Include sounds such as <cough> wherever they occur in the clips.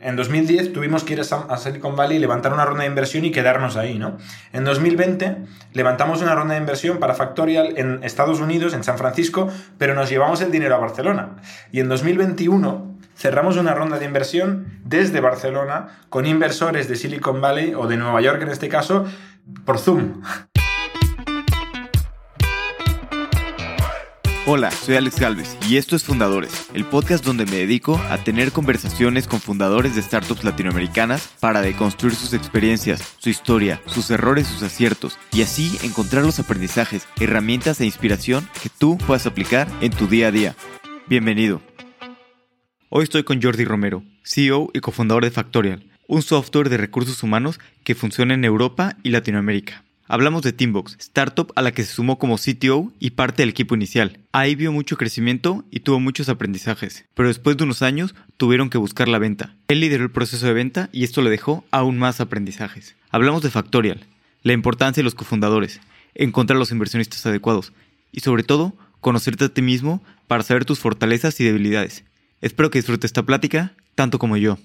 En 2010 tuvimos que ir a Silicon Valley, levantar una ronda de inversión y quedarnos ahí, ¿no? En 2020 levantamos una ronda de inversión para Factorial en Estados Unidos, en San Francisco, pero nos llevamos el dinero a Barcelona. Y en 2021 cerramos una ronda de inversión desde Barcelona con inversores de Silicon Valley o de Nueva York en este caso por Zoom. Hola, soy Alex Galvez y esto es Fundadores, el podcast donde me dedico a tener conversaciones con fundadores de startups latinoamericanas para deconstruir sus experiencias, su historia, sus errores, sus aciertos y así encontrar los aprendizajes, herramientas e inspiración que tú puedas aplicar en tu día a día. Bienvenido. Hoy estoy con Jordi Romero, CEO y cofundador de Factorial, un software de recursos humanos que funciona en Europa y Latinoamérica. Hablamos de Teambox, startup a la que se sumó como CTO y parte del equipo inicial. Ahí vio mucho crecimiento y tuvo muchos aprendizajes, pero después de unos años tuvieron que buscar la venta. Él lideró el proceso de venta y esto le dejó aún más aprendizajes. Hablamos de Factorial, la importancia de los cofundadores, encontrar los inversionistas adecuados y sobre todo conocerte a ti mismo para saber tus fortalezas y debilidades. Espero que disfrutes esta plática tanto como yo.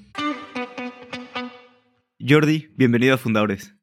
Jordi, bienvenido a Fundadores.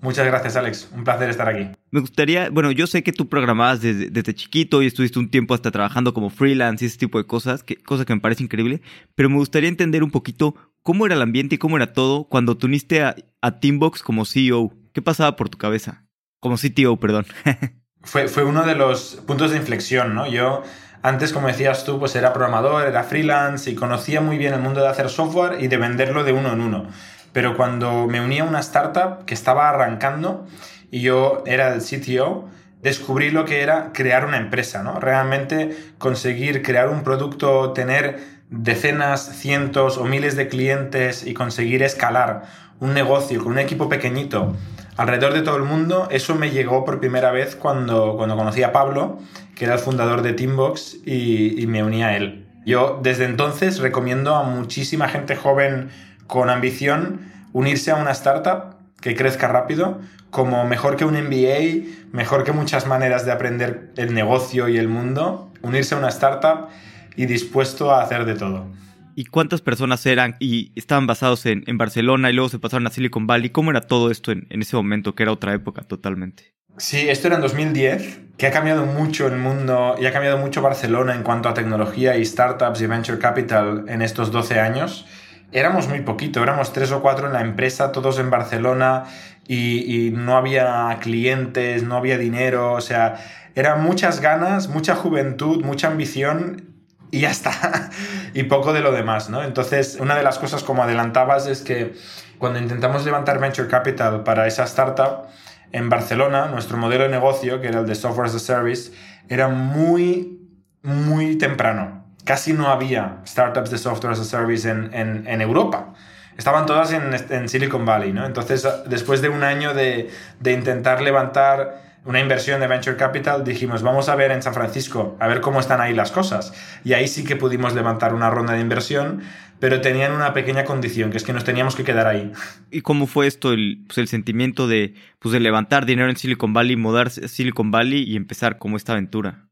Muchas gracias, Alex. Un placer estar aquí. Me gustaría, bueno, yo sé que tú programabas desde, chiquito y estuviste un tiempo hasta trabajando como freelance y ese tipo de cosas, que, cosa que me parece increíble, pero me gustaría entender un poquito cómo era el ambiente y cómo era todo cuando tú uniste a, Teambox como CEO. ¿Qué pasaba por tu cabeza? Como CTO, perdón. <laughs> fue, fue uno de los puntos de inflexión, ¿no? Yo antes, como decías tú, pues era programador, era freelance y conocía muy bien el mundo de hacer software y de venderlo de uno en uno pero cuando me uní a una startup que estaba arrancando y yo era el CTO, descubrí lo que era crear una empresa, ¿no? Realmente conseguir crear un producto, tener decenas, cientos o miles de clientes y conseguir escalar un negocio con un equipo pequeñito alrededor de todo el mundo, eso me llegó por primera vez cuando, cuando conocí a Pablo, que era el fundador de Teambox, y, y me uní a él. Yo desde entonces recomiendo a muchísima gente joven con ambición unirse a una startup que crezca rápido, como mejor que un MBA, mejor que muchas maneras de aprender el negocio y el mundo, unirse a una startup y dispuesto a hacer de todo. ¿Y cuántas personas eran y estaban basados en, Barcelona y luego se pasaron a Silicon Valley? ¿Cómo era todo esto en, en ese momento, que era otra época totalmente? Sí, esto era en 2010, que ha cambiado mucho el mundo y ha cambiado mucho Barcelona en cuanto a tecnología y startups y venture capital en estos 12 años éramos muy poquito, éramos tres o cuatro en la empresa, todos en Barcelona y, no había clientes, no había dinero, o sea, eran muchas ganas, mucha juventud, mucha ambición y ya está. <laughs> y poco de lo demás, ¿no? Entonces, una de las cosas como adelantabas es que cuando intentamos levantar venture capital para esa startup en Barcelona, nuestro modelo de negocio, que era el de software as a service, era muy, muy temprano casi no había startups de software as a service en, en, Europa. Estaban todas en, en, Silicon Valley, ¿no? Entonces, después de un año de, de intentar levantar una inversión de venture capital, dijimos, vamos a ver en San Francisco, a ver cómo están ahí las cosas. Y ahí sí que pudimos levantar una ronda de inversión, pero tenían una pequeña condición, que es que nos teníamos que quedar ahí. ¿Y cómo fue esto, el, pues el sentimiento de, pues de levantar dinero en Silicon Valley, mudarse a Silicon Valley y empezar como esta aventura?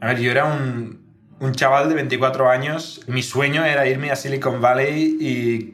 A ver, yo era un, un chaval de 24 años, mi sueño era irme a Silicon Valley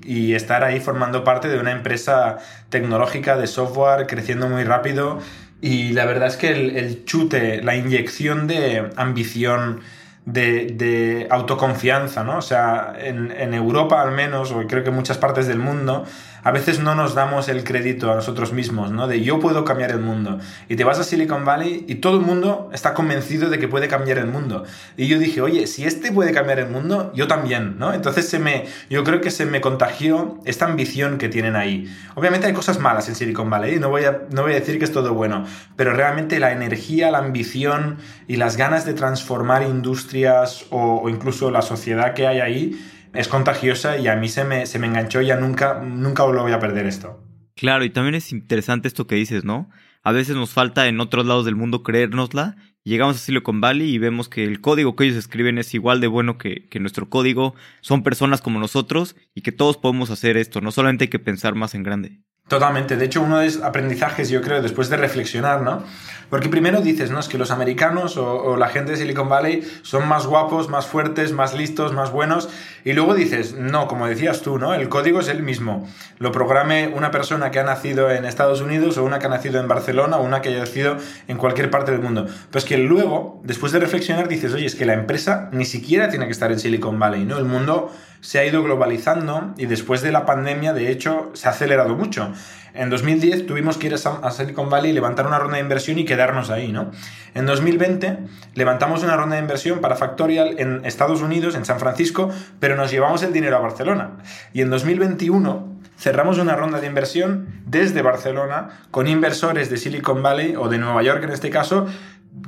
y, estar ahí formando parte de una empresa tecnológica de software creciendo muy rápido. Y la verdad es que el, el chute, la inyección de ambición, de, de, autoconfianza, ¿no? O sea, en, en Europa al menos, o creo que en muchas partes del mundo, a veces no nos damos el crédito a nosotros mismos, ¿no? De yo puedo cambiar el mundo. Y te vas a Silicon Valley y todo el mundo está convencido de que puede cambiar el mundo. Y yo dije, oye, si este puede cambiar el mundo, yo también, ¿no? Entonces se me, yo creo que se me contagió esta ambición que tienen ahí. Obviamente hay cosas malas en Silicon Valley, no voy a, no voy a decir que es todo bueno, pero realmente la energía, la ambición y las ganas de transformar industrias o incluso la sociedad que hay ahí, es contagiosa y a mí se me, se me enganchó y ya nunca, nunca lo voy a perder esto. Claro, y también es interesante esto que dices, ¿no? A veces nos falta en otros lados del mundo creérnosla. Llegamos a Silicon Valley y vemos que el código que ellos escriben es igual de bueno que, que nuestro código. Son personas como nosotros y que todos podemos hacer esto. No solamente hay que pensar más en grande. Totalmente. De hecho, uno de los aprendizajes, yo creo, después de reflexionar, ¿no? Porque primero dices, no, es que los americanos o, la gente de Silicon Valley son más guapos, más fuertes, más listos, más buenos. Y luego dices, no, como decías tú, ¿no? El código es el mismo. Lo programe una persona que ha nacido en Estados Unidos o una que ha nacido en Barcelona o una que haya nacido en cualquier parte del mundo. Pues que luego, después de reflexionar, dices, oye, es que la empresa ni siquiera tiene que estar en Silicon Valley, ¿no? El mundo se ha ido globalizando y después de la pandemia, de hecho, se ha acelerado mucho. En 2010 tuvimos que ir a Silicon Valley, levantar una ronda de inversión y quedarnos ahí, ¿no? En 2020 levantamos una ronda de inversión para Factorial en Estados Unidos, en San Francisco, pero nos llevamos el dinero a Barcelona. Y en 2021 cerramos una ronda de inversión desde Barcelona con inversores de Silicon Valley o de Nueva York en este caso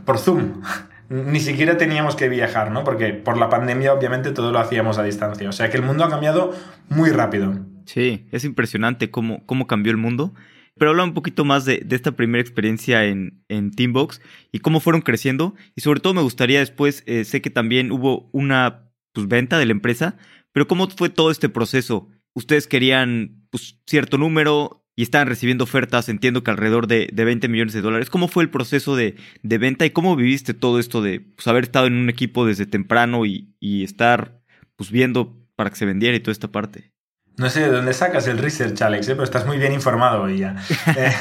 por Zoom ni siquiera teníamos que viajar, ¿no? Porque por la pandemia obviamente todo lo hacíamos a distancia. O sea que el mundo ha cambiado muy rápido. Sí, es impresionante cómo, cómo cambió el mundo. Pero habla un poquito más de, esta primera experiencia en, en, Teambox y cómo fueron creciendo. Y sobre todo me gustaría después, eh, sé que también hubo una pues, venta de la empresa, pero cómo fue todo este proceso. Ustedes querían pues, cierto número, y estaban recibiendo ofertas, entiendo que alrededor de, de 20 millones de dólares. ¿Cómo fue el proceso de, de venta y cómo viviste todo esto de pues, haber estado en un equipo desde temprano y, y estar pues, viendo para que se vendiera y toda esta parte? No sé de dónde sacas el research, Alex, ¿eh? pero estás muy bien informado hoy ya. <laughs> Eh,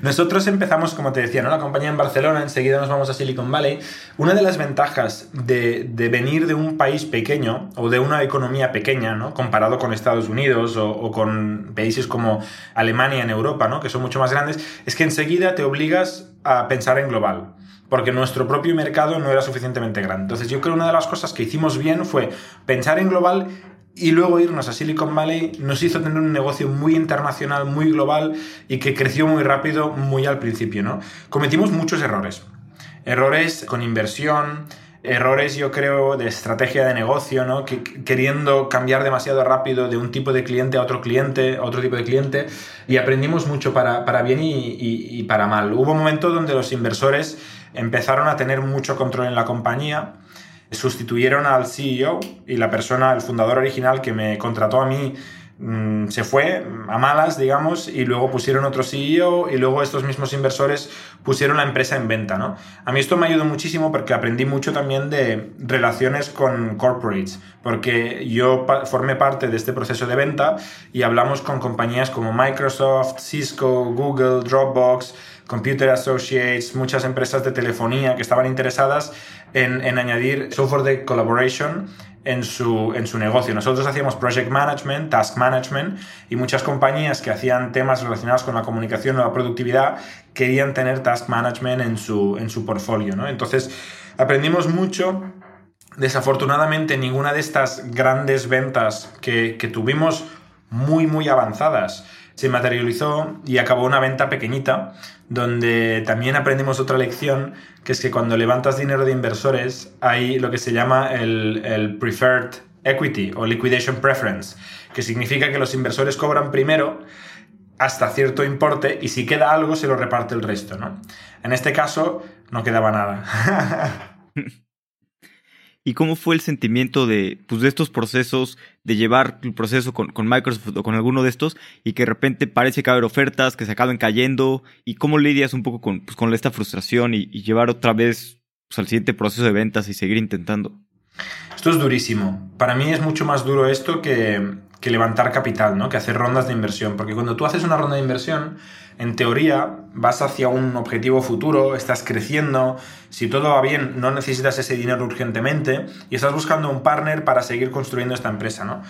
nosotros empezamos, como te decía, ¿no? la compañía en Barcelona, enseguida nos vamos a Silicon Valley. Una de las ventajas de, de venir de un país pequeño o de una economía pequeña, ¿no? comparado con Estados Unidos o, o, con países como Alemania en Europa, ¿no? que son mucho más grandes, es que enseguida te obligas a pensar en global porque nuestro propio mercado no era suficientemente grande. Entonces yo creo que una de las cosas que hicimos bien fue pensar en global y luego irnos a Silicon Valley nos hizo tener un negocio muy internacional, muy global y que creció muy rápido, muy al principio, ¿no? Cometimos muchos errores. Errores con inversión, errores, yo creo, de estrategia de negocio, ¿no? Que, queriendo cambiar demasiado rápido de un tipo de cliente a otro cliente, a otro tipo de cliente, y aprendimos mucho para, para bien y, y, para mal. Hubo un momento donde los inversores empezaron a tener mucho control en la compañía sustituyeron al CEO y la persona, el fundador original que me contrató a mí, mm, se fue a malas, digamos, y luego pusieron otro CEO y luego estos mismos inversores pusieron la empresa en venta, ¿no? A mí esto me ayudó muchísimo porque aprendí mucho también de relaciones con corporates, porque yo formé parte de este proceso de venta y hablamos con compañías como Microsoft, Cisco, Google, Dropbox, Computer Associates, muchas empresas de telefonía que estaban interesadas en, añadir software de collaboration en su, en su negocio. Nosotros hacíamos project management, task management y muchas compañías que hacían temas relacionados con la comunicación o la productividad querían tener task management en su, en su portfolio. Entonces aprendimos mucho. Desafortunadamente ninguna de estas grandes ventas que, que tuvimos muy muy avanzadas se materializó y acabó una venta pequeñita, donde también aprendimos otra lección, que es que cuando levantas dinero de inversores hay lo que se llama el, el preferred equity o liquidation preference, que significa que los inversores cobran primero hasta cierto importe y si queda algo se lo reparte el resto, ¿no? En este caso no quedaba nada. <laughs> ¿Y cómo fue el sentimiento de, pues, de estos procesos, de llevar el proceso con, Microsoft o con alguno de estos y que de repente parece que va a haber ofertas, que se acaben cayendo? ¿Y cómo lidias un poco con, pues, con esta frustración y, llevar otra vez pues, al siguiente proceso de ventas y seguir intentando? Esto es durísimo. Para mí es mucho más duro esto que, que levantar capital, ¿no? Que hacer rondas de inversión. Porque cuando tú haces una ronda de inversión, en teoría vas hacia un objetivo futuro, estás creciendo, si todo va bien no necesitas ese dinero urgentemente y estás buscando un partner para seguir construyendo esta empresa, ¿no?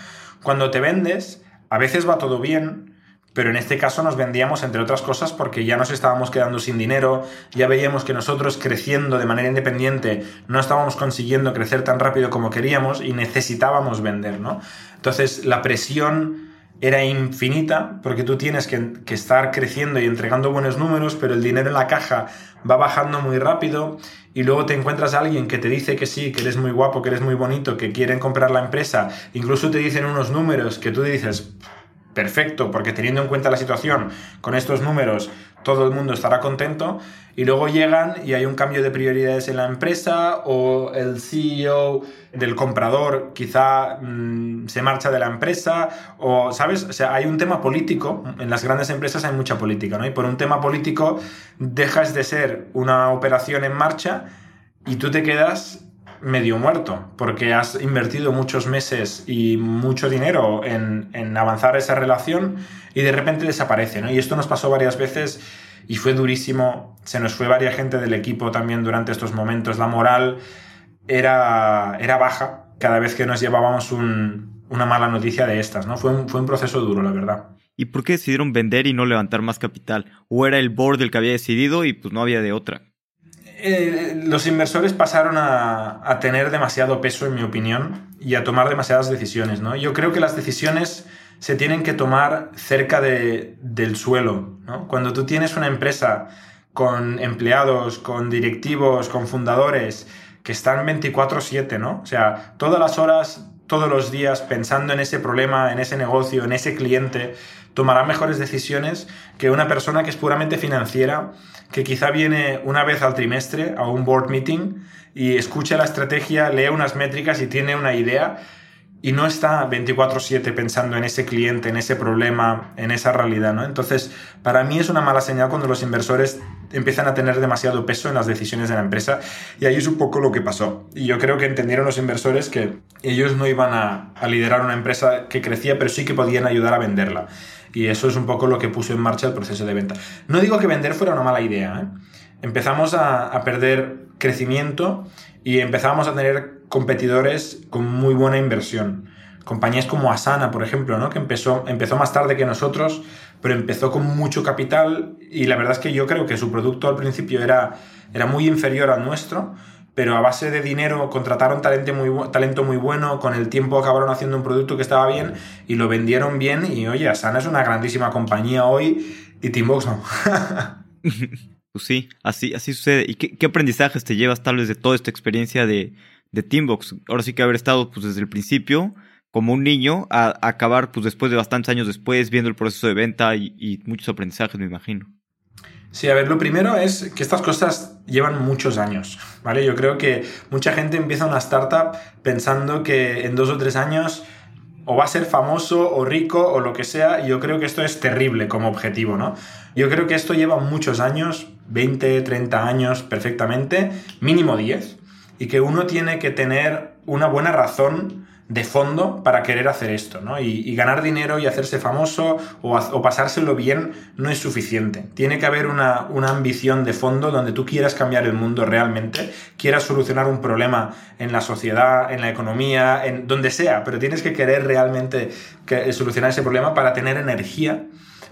Cuando te vendes, a veces va todo bien, pero en este caso nos vendíamos, entre otras cosas, porque ya nos estábamos quedando sin dinero, ya veíamos que nosotros creciendo de manera independiente no estábamos consiguiendo crecer tan rápido como queríamos y necesitábamos vender, ¿no? Entonces la presión era infinita porque tú tienes que, estar creciendo y entregando buenos números, pero el dinero en la caja va bajando muy rápido y luego te encuentras a alguien que te dice que sí, que eres muy guapo, que eres muy bonito, que quieren comprar la empresa, incluso te dicen unos números que tú dices, perfecto, porque teniendo en cuenta la situación, con estos números, todo el mundo estará contento, y luego llegan y hay un cambio de prioridades en la empresa, o el CEO del comprador quizá mm, se marcha de la empresa, o, ¿sabes? O sea, hay un tema político, en las grandes empresas hay mucha política, ¿no? Y por un tema político dejas de ser una operación en marcha y tú te quedas medio muerto, porque has invertido muchos meses y mucho dinero en, avanzar esa relación y de repente desaparece, ¿no? Y esto nos pasó varias veces y fue durísimo, se nos fue varias gente del equipo también durante estos momentos, la moral era, era baja cada vez que nos llevábamos una mala noticia de estas, ¿no? Fue un, fue un proceso duro, la verdad. ¿Y por qué decidieron vender y no levantar más capital? ¿O era el board el que había decidido y pues no había de otra? Eh, los inversores pasaron a, tener demasiado peso, en mi opinión, y a tomar demasiadas decisiones. ¿no? Yo creo que las decisiones se tienen que tomar cerca de, del suelo. Cuando tú tienes una empresa con empleados, con directivos, con fundadores que están 24/7, ¿no? O sea, todas las horas, todos los días pensando en ese problema, en ese negocio, en ese cliente, tomará mejores decisiones que una persona que es puramente financiera que quizá viene una vez al trimestre a un board meeting y escucha la estrategia, lee unas métricas y tiene una idea y no está 24/7 pensando en ese cliente, en ese problema, en esa realidad, ¿no? Entonces, para mí es una mala señal cuando los inversores empiezan a tener demasiado peso en las decisiones de la empresa y ahí es un poco lo que pasó. Y yo creo que entendieron los inversores que ellos no iban a, a liderar una empresa que crecía, pero sí que podían ayudar a venderla. Y eso es un poco lo que puso en marcha el proceso de venta. No digo que vender fuera una mala idea. ¿eh? Empezamos a, perder crecimiento y empezamos a tener competidores con muy buena inversión. Compañías como Asana, por ejemplo, ¿no? que empezó, empezó más tarde que nosotros, pero empezó con mucho capital y la verdad es que yo creo que su producto al principio era, era muy inferior al nuestro, pero a base de dinero contrataron talento muy, bueno, con el tiempo acabaron haciendo un producto que estaba bien y lo vendieron bien y oye, Asana es una grandísima compañía hoy y Teambox no. <laughs> pues sí, así, así sucede. ¿Y qué, aprendizajes te llevas tal vez de toda esta experiencia de, de Teambox? Ahora sí que haber estado pues desde el principio como un niño a, acabar pues después de bastantes años después viendo el proceso de venta y muchos aprendizajes me imagino. Sí, a ver, lo primero es que estas cosas llevan muchos años, ¿vale? Yo creo que mucha gente empieza una startup pensando que en dos o tres años o va a ser famoso o rico o lo que sea, y yo creo que esto es terrible como objetivo, ¿no? Yo creo que esto lleva muchos años, 20, 30 años perfectamente, mínimo 10, y que uno tiene que tener una buena razón de fondo para querer hacer esto, ¿no? Y, ganar dinero y hacerse famoso o, pasárselo bien no es suficiente. Tiene que haber una, ambición de fondo donde tú quieras cambiar el mundo realmente, quieras solucionar un problema en la sociedad, en la economía, en donde sea, pero tienes que querer realmente solucionar ese problema para tener energía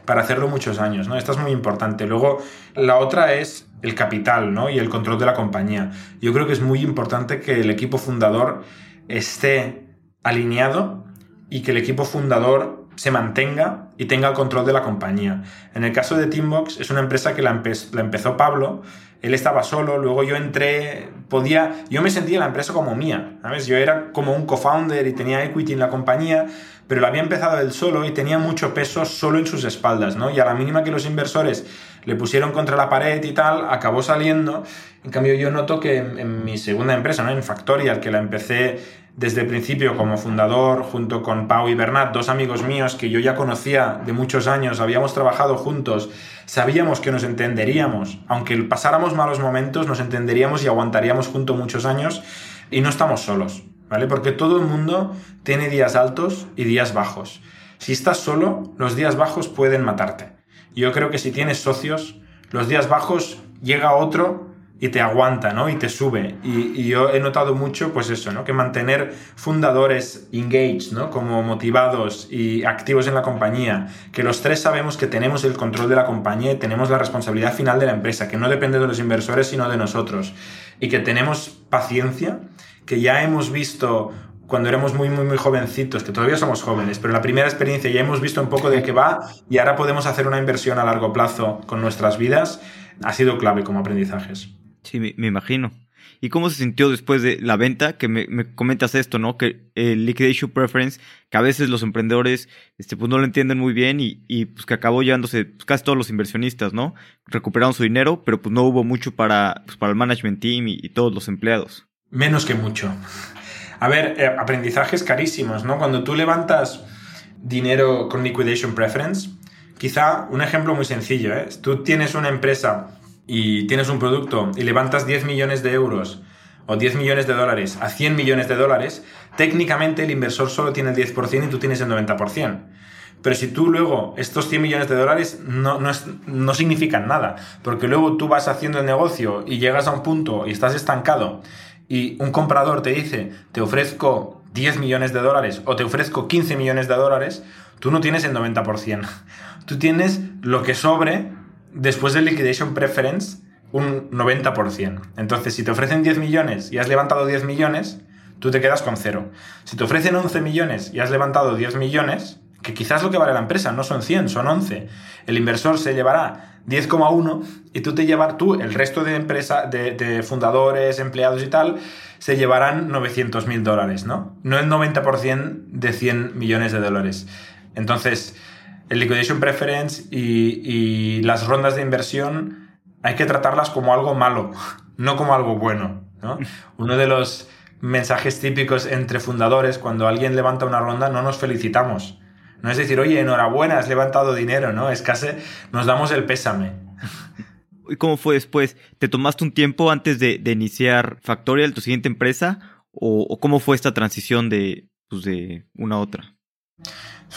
para hacerlo muchos años, ¿no? Esto es muy importante. Luego, la otra es el capital, ¿no? Y el control de la compañía. Yo creo que es muy importante que el equipo fundador esté alineado y que el equipo fundador se mantenga y tenga el control de la compañía. En el caso de Teambox es una empresa que la, empezó Pablo, él estaba solo, luego yo entré, podía, yo me sentía la empresa como mía, ¿sabes? Yo era como un co-founder y tenía equity en la compañía, pero lo había empezado él solo y tenía mucho peso solo en sus espaldas, ¿no? Y a la mínima que los inversores le pusieron contra la pared y tal, acabó saliendo. En cambio, yo noto que en, mi segunda empresa, ¿no? En Factorial, que la empecé desde el principio como fundador, junto con Pau y Bernat, dos amigos míos que yo ya conocía de muchos años, habíamos trabajado juntos, sabíamos que nos entenderíamos, aunque pasáramos malos momentos, nos entenderíamos y aguantaríamos juntos muchos años y no estamos solos, ¿vale? Porque todo el mundo tiene días altos y días bajos. Si estás solo, los días bajos pueden matarte. Yo creo que si tienes socios, los días bajos llega otro y te aguanta, ¿no? Y te sube. Y, yo he notado mucho, pues eso, ¿no? Que mantener fundadores engaged, ¿no? Como motivados y activos en la compañía, que los tres sabemos que tenemos el control de la compañía y tenemos la responsabilidad final de la empresa, que no depende de los inversores, sino de nosotros. Y que tenemos paciencia, que ya hemos visto cuando éramos muy, muy, muy jovencitos, que todavía somos jóvenes, pero la primera experiencia ya hemos visto un poco de qué va y ahora podemos hacer una inversión a largo plazo con nuestras vidas, ha sido clave como aprendizajes. Sí, me, imagino. ¿Y cómo se sintió después de la venta? Que me, comentas esto, ¿no? Que el liquidation preference, que a veces los emprendedores este, pues no lo entienden muy bien y, pues que acabó llevándose pues, casi todos los inversionistas, ¿no? Recuperaron su dinero, pero pues no hubo mucho para, pues, para el management team y, todos los empleados. Menos que mucho. A ver, eh, aprendizajes carísimos, ¿no? Cuando tú levantas dinero con liquidation preference, quizá un ejemplo muy sencillo, ¿eh? Tú tienes una empresa y tienes un producto y levantas 10 millones de euros o 10 millones de dólares a 100 millones de dólares, técnicamente el inversor solo tiene el 10% y tú tienes el 90%. Pero si tú luego estos 100 millones de dólares no, no, no, significan nada, porque luego tú vas haciendo el negocio y llegas a un punto y estás estancado y un comprador te dice, te ofrezco 10 millones de dólares o te ofrezco 15 millones de dólares, tú no tienes el 90%. <laughs> Tú tienes lo que sobre después del liquidation preference un 90%. Entonces, si te ofrecen 10 millones y has levantado 10 millones, tú te quedas con cero. Si te ofrecen 11 millones y has levantado 10 millones, que quizás lo que vale la empresa no son 100, son 11, el inversor se llevará 10,1 y tú te llevar tú, el resto de empresa, de, fundadores, empleados y tal, se llevarán 900 mil dólares, ¿no? No el 90% de 100 millones de dólares. Entonces, el liquidation preference y, las rondas de inversión hay que tratarlas como algo malo, <laughs> no como algo bueno. <laughs> Uno de los mensajes típicos entre fundadores, cuando alguien levanta una ronda, no nos felicitamos. No es decir, oye, enhorabuena, has levantado dinero, ¿no? Es casi nos damos el pésame. ¿Y cómo fue después? ¿Te tomaste un tiempo antes de, iniciar Factorial, tu siguiente empresa? ¿O, cómo fue esta transición de, pues, de una a otra?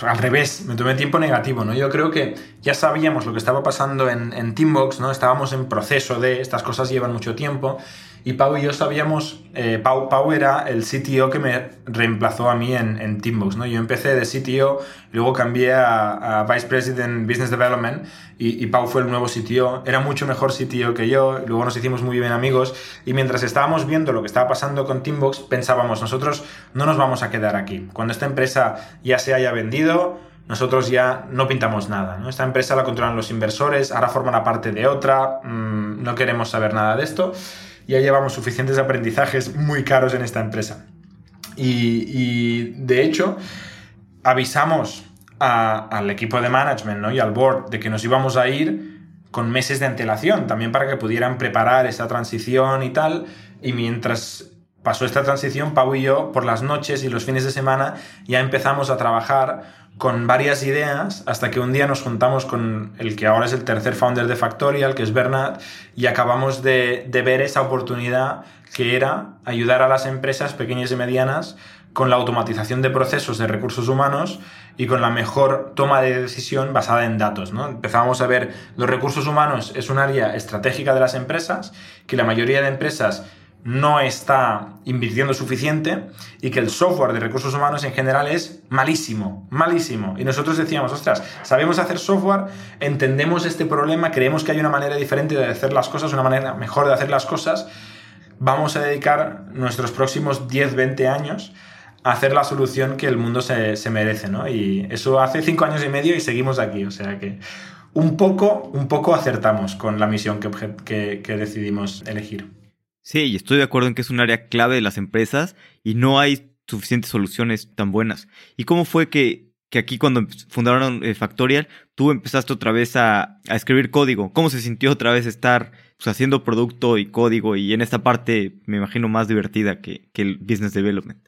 al revés, me tomé tiempo negativo, ¿no? Yo creo que ya sabíamos lo que estaba pasando en, en Teambox, ¿no? Estábamos en proceso de, estas cosas llevan mucho tiempo, y Pau y yo sabíamos, eh, Pau, Pau, era el CTO que me reemplazó a mí en, en, Teambox, ¿no? Yo empecé de CTO, luego cambié a, Vice President Business Development y, y, Pau fue el nuevo CTO. Era mucho mejor CTO que yo, luego nos hicimos muy bien amigos y mientras estábamos viendo lo que estaba pasando con Teambox, pensábamos, nosotros no nos vamos a quedar aquí. Cuando esta empresa ya se haya vendido, nosotros ya no pintamos nada. ¿no? Esta empresa la controlan los inversores, ahora forman parte de otra, mm, no queremos saber nada de esto ya llevamos suficientes aprendizajes muy caros en esta empresa. Y, de hecho, avisamos al equipo de management y al board de que nos íbamos a ir con meses de antelación, también para que pudieran preparar esa transición y tal. Y mientras pasó esta transición, Pau y yo, por las noches y los fines de semana, ya empezamos a trabajar con varias ideas hasta que un día nos juntamos con el que ahora es el tercer founder de Factorial, que es Bernard, y acabamos de, ver esa oportunidad que era ayudar a las empresas pequeñas y medianas con la automatización de procesos de recursos humanos y con la mejor toma de decisión basada en datos. ¿no? Empezamos a ver los recursos humanos es un área estratégica de las empresas, que la mayoría de empresas no está invirtiendo suficiente y que el software de recursos humanos en general es malísimo, malísimo. Y nosotros decíamos, ostras, sabemos hacer software, entendemos este problema, creemos que hay una manera diferente de hacer las cosas, una manera mejor de hacer las cosas, vamos a dedicar nuestros próximos 10, 20 años a hacer la solución que el mundo se, merece, ¿no? Y eso hace 5 años y medio y seguimos aquí, o sea que un poco, un poco acertamos con la misión que decidimos elegir. Sí, y estoy de acuerdo en que es un área clave de las empresas y no hay suficientes soluciones tan buenas. ¿Y cómo fue que, que aquí cuando fundaron eh, Factorial, tú empezaste otra vez a, escribir código? ¿Cómo se sintió otra vez estar pues, haciendo producto y código y en esta parte me imagino más divertida que, que el business development?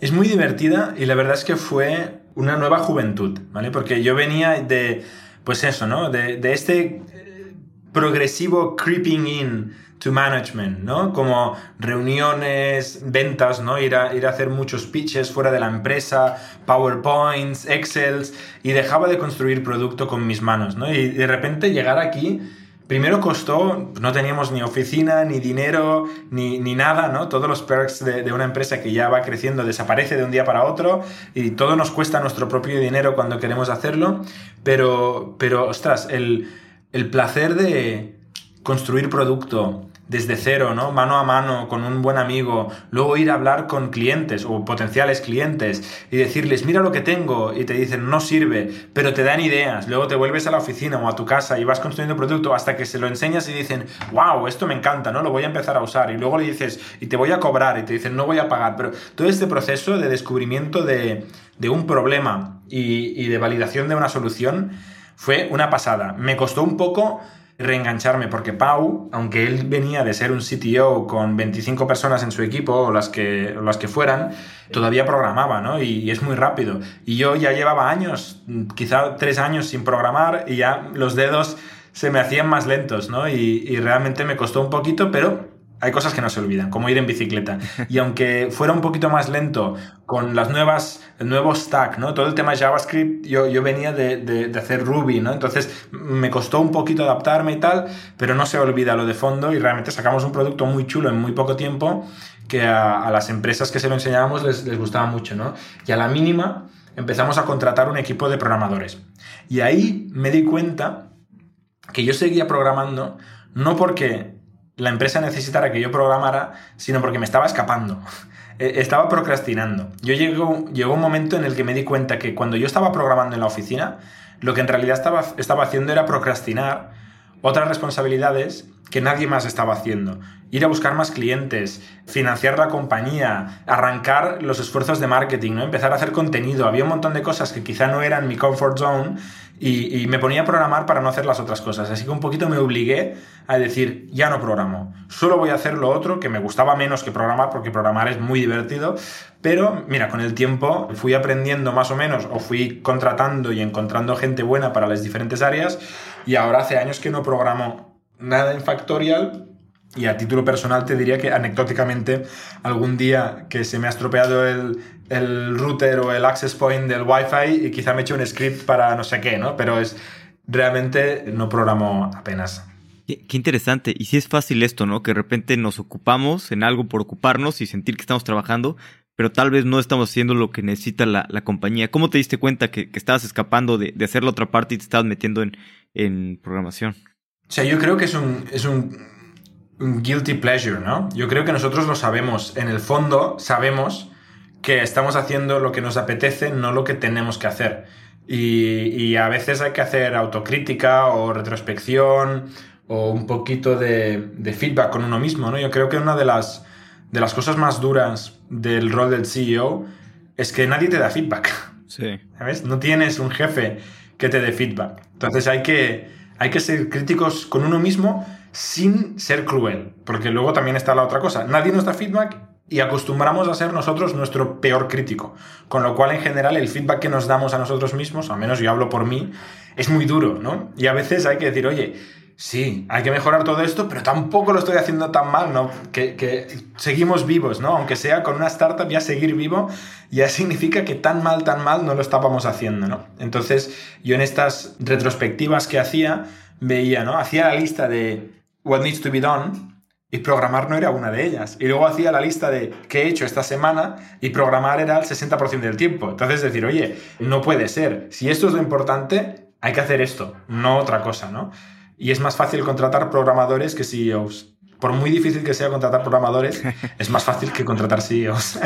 Es muy divertida y la verdad es que fue una nueva juventud, ¿vale? Porque yo venía de, pues eso, ¿no? De, de este eh, progresivo creeping in to management, ¿no? Como reuniones, ventas, ¿no? Ir a, ir a hacer muchos pitches fuera de la empresa, PowerPoints, Excels, y dejaba de construir producto con mis manos, ¿no? Y de repente llegar aquí, primero costó, no teníamos ni oficina, ni dinero, ni, ni nada, ¿no? Todos los perks de, de, una empresa que ya va creciendo desaparece de un día para otro y todo nos cuesta nuestro propio dinero cuando queremos hacerlo, pero, pero ostras, el, el placer de construir producto, desde cero, ¿no? Mano a mano, con un buen amigo, luego ir a hablar con clientes o potenciales clientes y decirles, mira lo que tengo, y te dicen, no sirve, pero te dan ideas, luego te vuelves a la oficina o a tu casa y vas construyendo producto hasta que se lo enseñas y dicen, wow, esto me encanta, ¿no? Lo voy a empezar a usar, y luego le dices, y te voy a cobrar, y te dicen, no voy a pagar, pero todo este proceso de descubrimiento de, un problema y, y de validación de una solución fue una pasada. Me costó un poco reengancharme, porque Pau, aunque él venía de ser un CTO con 25 personas en su equipo, o las que, las que fueran, todavía programaba, ¿no? Y, es muy rápido. Y yo ya llevaba años, quizá tres años sin programar, y ya los dedos se me hacían más lentos, ¿no? Y, y realmente me costó un poquito, pero hay cosas que no se olvidan, como ir en bicicleta. Y aunque fuera un poquito más lento con las nuevas, el nuevo stack, ¿no? Todo el tema JavaScript, yo, yo venía de, de, hacer Ruby, ¿no? Entonces me costó un poquito adaptarme y tal, pero no se olvida lo de fondo y realmente sacamos un producto muy chulo en muy poco tiempo que a, a las empresas que se lo enseñábamos les, les gustaba mucho, ¿no? Y a la mínima empezamos a contratar un equipo de programadores. Y ahí me di cuenta que yo seguía programando no porque la empresa necesitara que yo programara, sino porque me estaba escapando. <laughs> E, estaba procrastinando. Yo llegó, llegó un momento en el que me di cuenta que cuando yo estaba programando en la oficina, lo que en realidad estaba, estaba haciendo era procrastinar otras responsabilidades que nadie más estaba haciendo. Ir a buscar más clientes, financiar la compañía, arrancar los esfuerzos de marketing, ¿no? empezar a hacer contenido. Había un montón de cosas que quizá no eran mi comfort zone y, me ponía a programar para no hacer las otras cosas. Así que un poquito me obligué a decir, ya no programo, solo voy a hacer lo otro que me gustaba menos que programar porque programar es muy divertido. Pero mira, con el tiempo fui aprendiendo más o menos o fui contratando y encontrando gente buena para las diferentes áreas y ahora hace años que no programo nada en Factorial. Y a título personal te diría que anecdóticamente algún día que se me ha estropeado el, el router o el access point del Wi-Fi y quizá me he hecho un script para no sé qué, ¿no? Pero es realmente no programo apenas. Qué, interesante. Y si es fácil esto, ¿no? Que de repente nos ocupamos en algo por ocuparnos y sentir que estamos trabajando, pero tal vez no estamos haciendo lo que necesita la, la compañía. ¿Cómo te diste cuenta que, que estabas escapando de, de, hacer la otra parte y te estabas metiendo en, en programación? O sea, yo creo que es un, es un, guilty pleasure, ¿no? Yo creo que nosotros lo sabemos. En el fondo, sabemos que estamos haciendo lo que nos apetece, no lo que tenemos que hacer. Y, y, a veces hay que hacer autocrítica o retrospección o un poquito de, de, feedback con uno mismo, ¿no? Yo creo que una de las, de las cosas más duras del rol del CEO es que nadie te da feedback. Sí. ¿Sabes? No tienes un jefe que te dé feedback. Entonces hay que hay que ser críticos con uno mismo sin ser cruel, porque luego también está la otra cosa. Nadie nos da feedback y acostumbramos a ser nosotros nuestro peor crítico. Con lo cual, en general, el feedback que nos damos a nosotros mismos, al menos yo hablo por mí, es muy duro, ¿no? Y a veces hay que decir, oye, sí, hay que mejorar todo esto, pero tampoco lo estoy haciendo tan mal, ¿no? Que, seguimos vivos, ¿no? Aunque sea con una startup, ya seguir vivo ya significa que tan mal, tan mal no lo estábamos haciendo, ¿no? Entonces, yo en estas retrospectivas que hacía, veía, ¿no? Hacía la lista de what needs to be done y programar no era una de ellas. Y luego hacía la lista de qué he hecho esta semana y programar era el 60% del tiempo. Entonces decir, oye, no puede ser. Si esto es lo importante, hay que hacer esto, no otra cosa, ¿no? Y es más fácil contratar programadores que CEOs. Por muy difícil que sea contratar programadores, <laughs> es más fácil que contratar CEOs.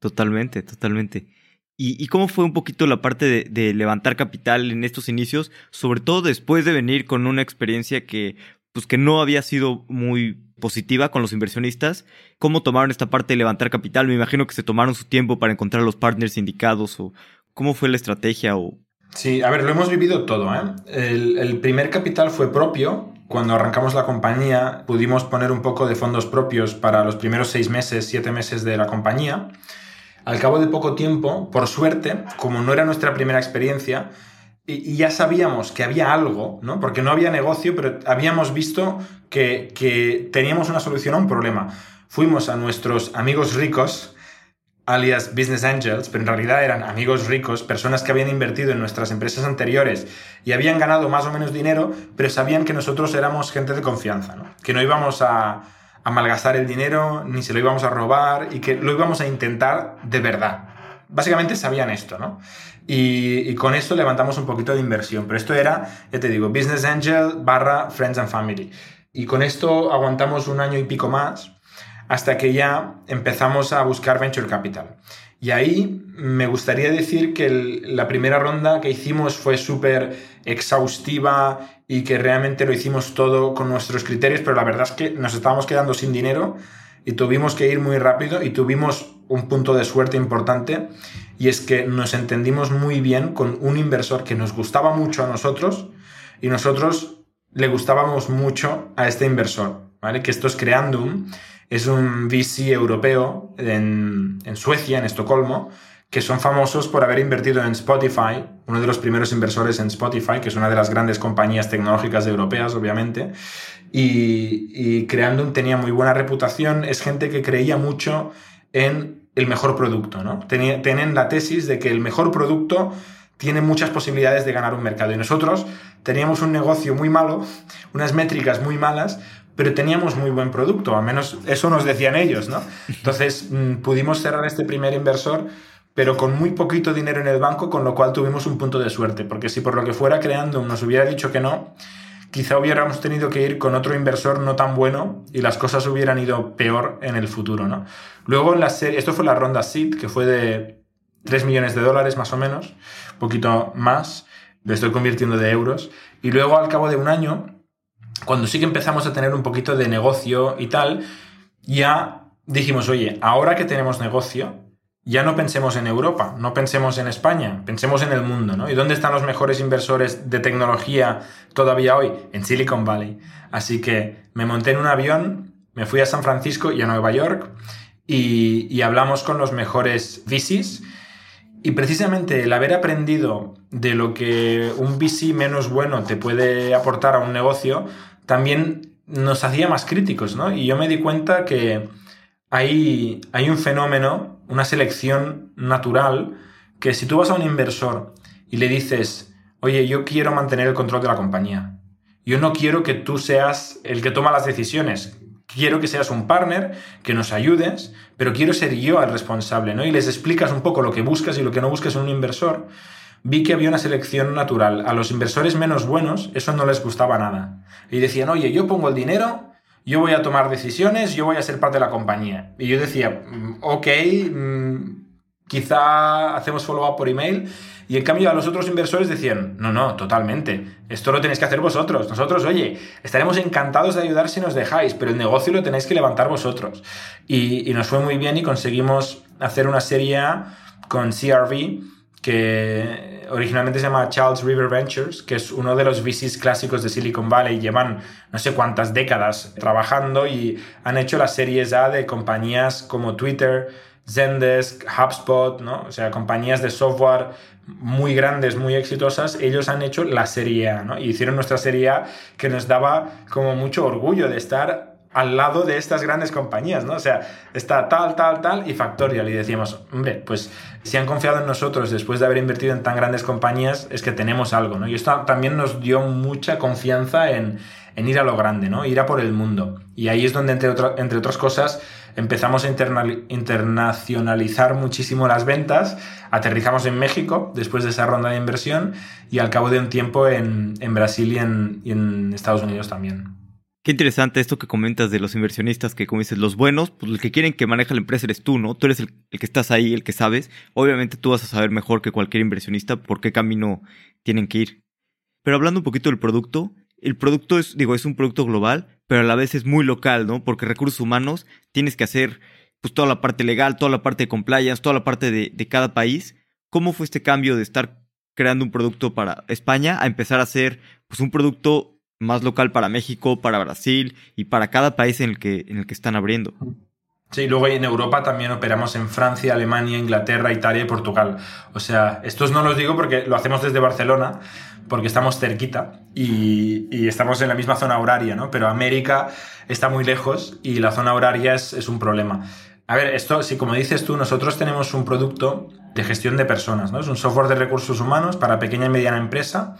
Totalmente, totalmente. ¿Y, cómo fue un poquito la parte de, levantar capital en estos inicios? Sobre todo después de venir con una experiencia que, pues, que no había sido muy positiva con los inversionistas. ¿Cómo tomaron esta parte de levantar capital? Me imagino que se tomaron su tiempo para encontrar los partners indicados o cómo fue la estrategia o Sí, a ver, lo hemos vivido todo. ¿eh? El, primer capital fue propio. Cuando arrancamos la compañía pudimos poner un poco de fondos propios para los primeros seis meses, siete meses de la compañía. Al cabo de poco tiempo, por suerte, como no era nuestra primera experiencia, y, ya sabíamos que había algo, ¿no? Porque no había negocio, pero habíamos visto que, que teníamos una solución a un problema. Fuimos a nuestros amigos ricos, alias Business Angels, pero en realidad eran amigos ricos, personas que habían invertido en nuestras empresas anteriores y habían ganado más o menos dinero, pero sabían que nosotros éramos gente de confianza, que no íbamos a, a malgastar el dinero, ni se lo íbamos a robar y que lo íbamos a intentar de verdad. Básicamente sabían esto, ¿no? Y, y, con esto levantamos un poquito de inversión, pero esto era, ya te digo, Business Angel barra Friends and Family. y con esto aguantamos un año y pico más hasta que ya empezamos a buscar venture capital. Y ahí me gustaría decir que la primera ronda que hicimos fue súper exhaustiva y que realmente lo hicimos todo con nuestros criterios, pero la verdad es que nos estábamos quedando sin dinero y tuvimos que ir muy rápido y tuvimos un punto de suerte importante y es que nos entendimos muy bien con un inversor que nos gustaba mucho a nosotros y nosotros le gustábamos mucho a este inversor, ¿vale? Que esto es Creandum es un VC europeo en, Suecia, en Estocolmo, que son famosos por haber invertido en Spotify, uno de los primeros inversores en Spotify, que es una de las grandes compañías tecnológicas europeas, obviamente, y, y Creandum tenía muy buena reputación, es gente que creía mucho en el mejor producto, ¿no? tienen la tesis de que el mejor producto tiene muchas posibilidades de ganar un mercado. Y nosotros teníamos un negocio muy malo, unas métricas muy malas, pero teníamos muy buen producto, al menos eso nos decían ellos, ¿no? Entonces mm, pudimos cerrar este primer inversor, pero con muy poquito dinero en el banco, con lo cual tuvimos un punto de suerte, porque si por lo que fuera creando nos hubiera dicho que no, quizá hubiéramos tenido que ir con otro inversor no tan bueno y las cosas hubieran ido peor en el futuro, ¿no? Luego en la serie, esto fue la ronda SEED, que fue de 3 millones de dólares más o menos, poquito más, lo estoy convirtiendo de euros, y luego al cabo de un año cuando sí que empezamos a tener un poquito de negocio y tal, ya dijimos, oye, ahora que tenemos negocio, ya no pensemos en Europa, no pensemos en España, pensemos en el mundo, ¿no? ¿Y dónde están los mejores inversores de tecnología todavía hoy? En Silicon Valley. Así que me monté en un avión, me fui a San Francisco y a Nueva York y, y hablamos con los mejores VCs. Y precisamente el haber aprendido de lo que un VC menos bueno te puede aportar a un negocio, también nos hacía más críticos, ¿no? Y yo me di cuenta que hay, hay un fenómeno, una selección natural, que si tú vas a un inversor y le dices, oye, yo quiero mantener el control de la compañía, yo no quiero que tú seas el que toma las decisiones, quiero que seas un partner, que nos ayudes, pero quiero ser yo el responsable, ¿no? Y les explicas un poco lo que buscas y lo que no buscas en un inversor, vi que había una selección natural. A los inversores menos buenos eso no les gustaba nada. Y decían, oye, yo pongo el dinero, yo voy a tomar decisiones, yo voy a ser parte de la compañía. Y yo decía, mm, ok, mm, quizá hacemos follow-up por email. Y en cambio a los otros inversores decían, no, no, totalmente, esto lo tenéis que hacer vosotros. Nosotros, oye, estaremos encantados de ayudar si nos dejáis, pero el negocio lo tenéis que levantar vosotros. Y, y nos fue muy bien y conseguimos hacer una serie con CRV que originalmente se llama Charles River Ventures, que es uno de los VCs clásicos de Silicon Valley. Llevan no sé cuántas décadas trabajando y han hecho las series A de compañías como Twitter, Zendesk, HubSpot, ¿no? O sea, compañías de software muy grandes, muy exitosas, ellos han hecho la serie A, ¿no? Y hicieron nuestra serie A que nos daba como mucho orgullo de estar al lado de estas grandes compañías, ¿no? O sea, está tal, tal, tal y Factorial. Y decíamos, hombre, pues si han confiado en nosotros después de haber invertido en tan grandes compañías, es que tenemos algo, ¿no? Y esto también nos dio mucha confianza en, ir a lo grande, ¿no? Ir a por el mundo. Y ahí es donde, entre, otras cosas, empezamos a internacionalizar muchísimo las ventas, aterrizamos en México después de esa ronda de inversión y al cabo de un tiempo en, Brasil y en Estados Unidos también. Qué interesante esto que comentas de los inversionistas, que como dices, los buenos, pues los que quieren que maneja la empresa eres tú, ¿no? Tú eres el, que estás ahí, el que sabes. Obviamente tú vas a saber mejor que cualquier inversionista por qué camino tienen que ir. Pero hablando un poquito del producto, el producto es, digo, es un producto global, pero a la vez es muy local, ¿no? Porque recursos humanos tienes que hacer pues toda la parte legal, toda la parte de compliance, toda la parte de, de cada país. ¿Cómo fue este cambio de estar creando un producto para España a empezar a hacer pues un producto más local para México, para Brasil y para cada país en el que, en el que están abriendo. Sí, luego en Europa también operamos en Francia, Alemania, Inglaterra, Italia y Portugal. O sea, estos no los digo porque lo hacemos desde Barcelona, porque estamos cerquita y, estamos en la misma zona horaria, ¿no? Pero América está muy lejos y la zona horaria es un problema. A ver, esto, si como dices tú, nosotros tenemos un producto de gestión de personas, ¿no? Es un software de recursos humanos para pequeña y mediana empresa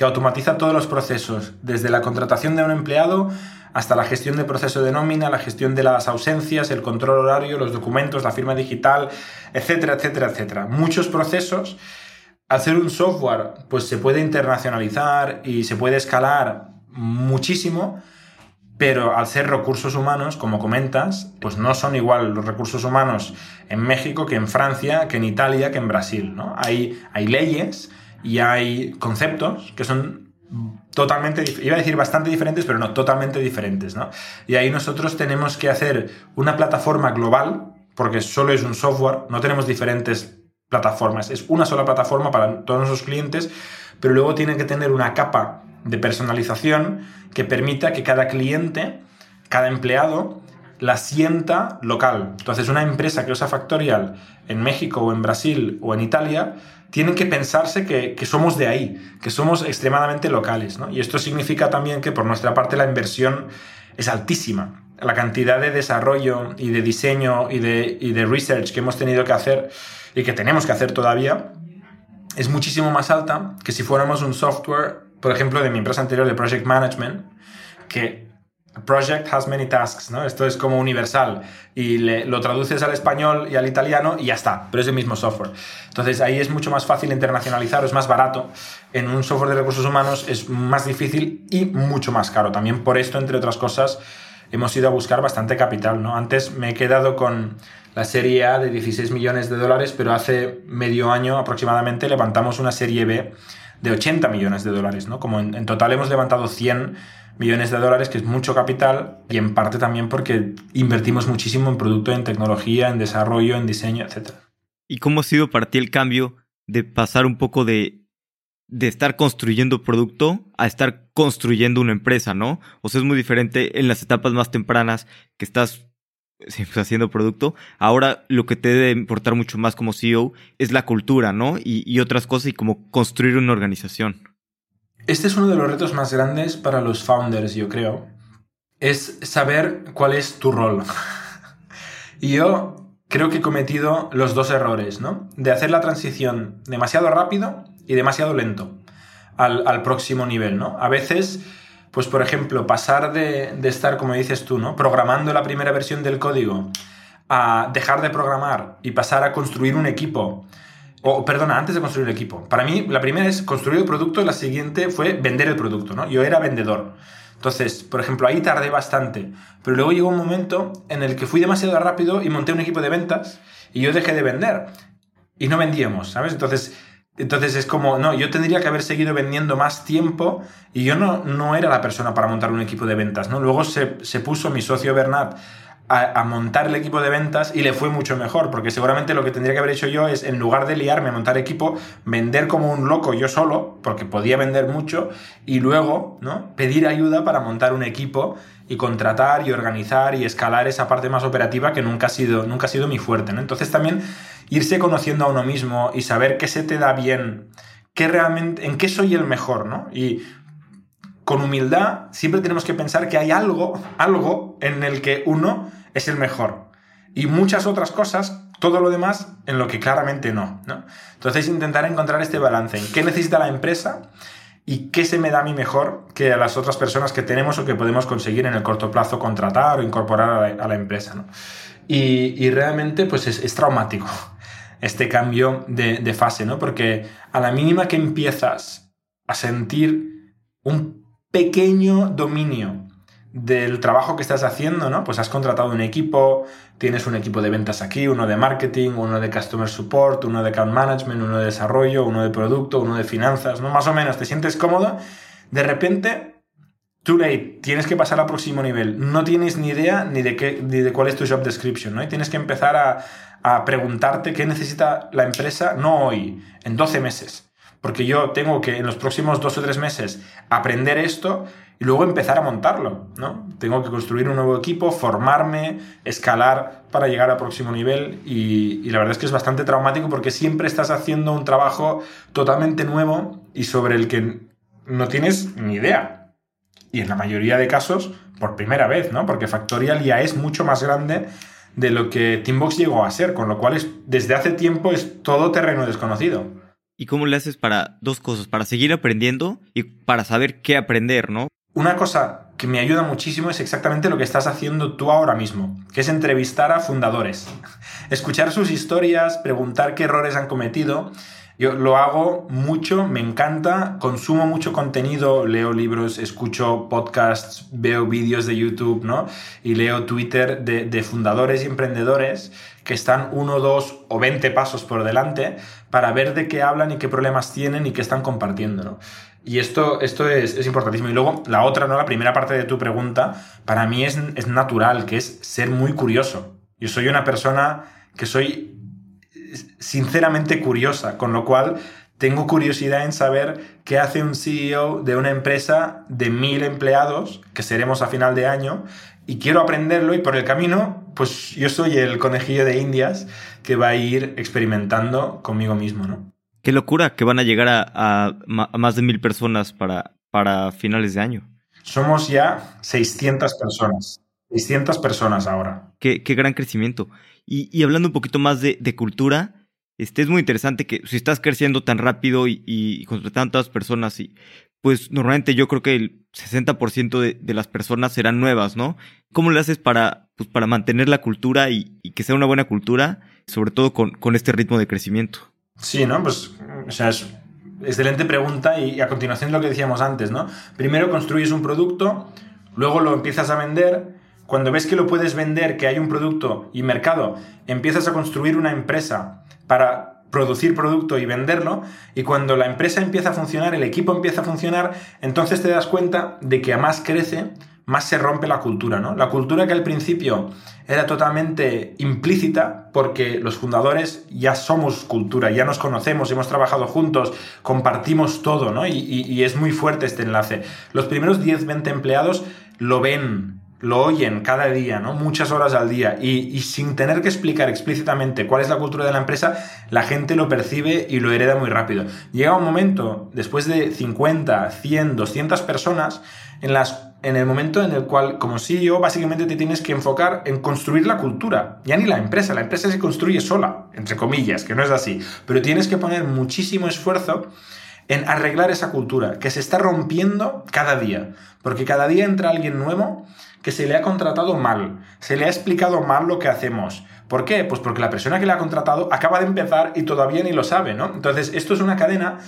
que automatiza todos los procesos, desde la contratación de un empleado hasta la gestión del proceso de nómina, la gestión de las ausencias, el control horario, los documentos, la firma digital, etcétera, etcétera, etcétera. Muchos procesos. Hacer un software, pues se puede internacionalizar y se puede escalar muchísimo, pero al ser recursos humanos, como comentas, pues no son igual los recursos humanos en México que en Francia, que en Italia, que en Brasil. ¿no? Hay, hay leyes y hay conceptos que son totalmente, iba a decir bastante diferentes, pero no, totalmente diferentes. ¿no? Y ahí nosotros tenemos que hacer una plataforma global, porque solo es un software, no tenemos diferentes plataformas, es una sola plataforma para todos nuestros clientes, pero luego tiene que tener una capa de personalización que permita que cada cliente, cada empleado, la sienta local. Entonces, una empresa que usa Factorial en México o en Brasil o en Italia, tienen que pensarse que, somos de ahí, que somos extremadamente locales. Y esto significa también que por nuestra parte la inversión es altísima. La cantidad de desarrollo y de diseño y de, y de research que hemos tenido que hacer y que tenemos que hacer todavía es muchísimo más alta que si fuéramos un software por ejemplo, de mi empresa anterior de Project Management, que Project has many tasks, ¿no? Esto es como universal y lo traduces al español y al italiano y ya está, pero es el mismo software. Entonces ahí es mucho más fácil internacionalizar, es más barato. En un software de recursos humanos es más difícil y mucho más caro. También por esto, entre otras cosas, hemos ido a buscar bastante capital, ¿no? Antes me he quedado con la serie A de 16 millones de dólares, pero hace medio año aproximadamente levantamos una serie B de 80 millones de dólares, ¿no? Como en, total hemos levantado 100 millones de dólares, que es mucho capital, y en parte también porque invertimos muchísimo en producto, en tecnología, en desarrollo, en diseño, etc. ¿Y cómo ha sido para ti el cambio de pasar un poco de, de estar construyendo producto a estar construyendo una empresa, ¿no? O sea, es muy diferente en las etapas más tempranas que estás siempre haciendo producto. Ahora lo que te debe importar mucho más como CEO es la cultura, ¿no? Y, otras cosas y como construir una organización. Este es uno de los retos más grandes para los founders, yo creo. Es saber cuál es tu rol. <laughs> y yo creo que he cometido los dos errores, ¿no? De hacer la transición demasiado rápido y demasiado lento al, al próximo nivel, ¿no? A veces pues por ejemplo, pasar de, estar, como dices tú, ¿no? Programando la primera versión del código a dejar de programar y pasar a construir un equipo. O, perdona, antes de construir el equipo. Para mí, la primera es construir el producto la siguiente fue vender el producto, ¿no? Yo era vendedor. Entonces, por ejemplo, ahí tardé bastante. Pero luego llegó un momento en el que fui demasiado rápido y monté un equipo de ventas y yo dejé de vender. Y no vendíamos, ¿sabes? Entonces, entonces es como, no, yo tendría que haber seguido vendiendo más tiempo y yo no, no era la persona para montar un equipo de ventas, ¿no? Luego se, se puso mi socio Bernat a, montar el equipo de ventas y le fue mucho mejor, porque seguramente lo que tendría que haber hecho yo es, en lugar de liarme a montar equipo, vender como un loco yo solo, porque podía vender mucho, y luego ¿no? pedir ayuda para montar un equipo y contratar y organizar y escalar esa parte más operativa que nunca ha sido, nunca ha sido mi fuerte. ¿no? Entonces también irse conociendo a uno mismo y saber qué se te da bien, qué realmente, en qué soy el mejor, ¿no? Y con humildad siempre tenemos que pensar que hay algo, algo en el que uno es el mejor. Y muchas otras cosas, todo lo demás, en lo que claramente no, ¿no? Entonces intentar encontrar este balance en qué necesita la empresa y qué se me da a mí mejor que a las otras personas que tenemos o que podemos conseguir en el corto plazo contratar o incorporar a la, empresa, ¿no? y, realmente pues es, traumático <laughs> este cambio de, de fase, ¿no? Porque a la mínima que empiezas a sentir un pequeño dominio del trabajo que estás haciendo, ¿no? Pues has contratado un equipo, tienes un equipo de ventas aquí, uno de marketing, uno de customer support, uno de account management, uno de desarrollo, uno de producto, uno de finanzas, ¿no? Más o menos te sientes cómodo, de repente, too late, tienes que pasar al próximo nivel, no tienes ni idea ni de, qué, ni de cuál es tu job description, ¿no? Y tienes que empezar a, a preguntarte qué necesita la empresa, no hoy, en 12 meses. Porque yo tengo que en los próximos dos o tres meses aprender esto y luego empezar a montarlo, ¿no? Tengo que construir un nuevo equipo, formarme, escalar para llegar al próximo nivel y, la verdad es que es bastante traumático porque siempre estás haciendo un trabajo totalmente nuevo y sobre el que no tienes ni idea. Y en la mayoría de casos, por primera vez, ¿no? Porque Factorial ya es mucho más grande de lo que Teambox llegó a ser, con lo cual es, desde hace tiempo es todo terreno desconocido. ¿Y cómo le haces para dos cosas? Para seguir aprendiendo y para saber qué aprender, ¿no? Una cosa que me ayuda muchísimo es exactamente lo que estás haciendo tú ahora mismo, que es entrevistar a fundadores, <laughs> escuchar sus historias, preguntar qué errores han cometido Yo lo hago mucho, me encanta, consumo mucho contenido, leo libros, escucho podcasts, veo vídeos de YouTube, ¿no? Y leo Twitter de, de fundadores y emprendedores que están uno, dos o veinte pasos por delante para ver de qué hablan y qué problemas tienen y qué están compartiendo. Y esto, esto es, es, importantísimo. Y luego la otra, ¿no? La primera parte de tu pregunta, para mí es, es natural, que es ser muy curioso. Yo soy una persona que soy sinceramente curiosa, con lo cual tengo curiosidad en saber qué hace un CEO de una empresa de mil empleados, que seremos a final de año, y quiero aprenderlo y por el camino, pues yo soy el conejillo de indias que va a ir experimentando conmigo mismo, ¿no? Qué locura que van a llegar a, más de mil personas para, para finales de año. Somos ya 600 personas. 600 personas ahora. Qué, qué gran crecimiento. Y, y, hablando un poquito más de, de, cultura, este es muy interesante que si estás creciendo tan rápido y, y con tantas personas, y, pues normalmente yo creo que el 60% de, de, las personas serán nuevas, ¿no? ¿Cómo le haces para, pues, para mantener la cultura y, y que sea una buena cultura, sobre todo con, con este ritmo de crecimiento? Sí, ¿no? Pues, o sea, es excelente pregunta y a continuación lo que decíamos antes, ¿no? Primero construyes un producto, luego lo empiezas a vender, cuando ves que lo puedes vender, que hay un producto y mercado, empiezas a construir una empresa para producir producto y venderlo, y cuando la empresa empieza a funcionar, el equipo empieza a funcionar, entonces te das cuenta de que a más crece, más se rompe la cultura, ¿no? La cultura que al principio era totalmente implícita porque los fundadores ya somos cultura, ya nos conocemos, hemos trabajado juntos, compartimos todo, ¿no? Y, es muy fuerte este enlace. Los primeros 10, 20 empleados lo ven, lo oyen cada día, ¿no? Muchas horas al día. Y, y, sin tener que explicar explícitamente cuál es la cultura de la empresa, la gente lo percibe y lo hereda muy rápido. Llega un momento, después de 50, 100, 200 personas, en, las, en el momento en el cual, como CEO, básicamente te tienes que enfocar en construir la cultura. Ya ni la empresa, la empresa se construye sola, entre comillas, que no es así. Pero tienes que poner muchísimo esfuerzo en arreglar esa cultura, que se está rompiendo cada día. Porque cada día entra alguien nuevo que se le ha contratado mal, se le ha explicado mal lo que hacemos. ¿Por qué? Pues porque la persona que le ha contratado acaba de empezar y todavía ni lo sabe, ¿no? Entonces, esto es una cadena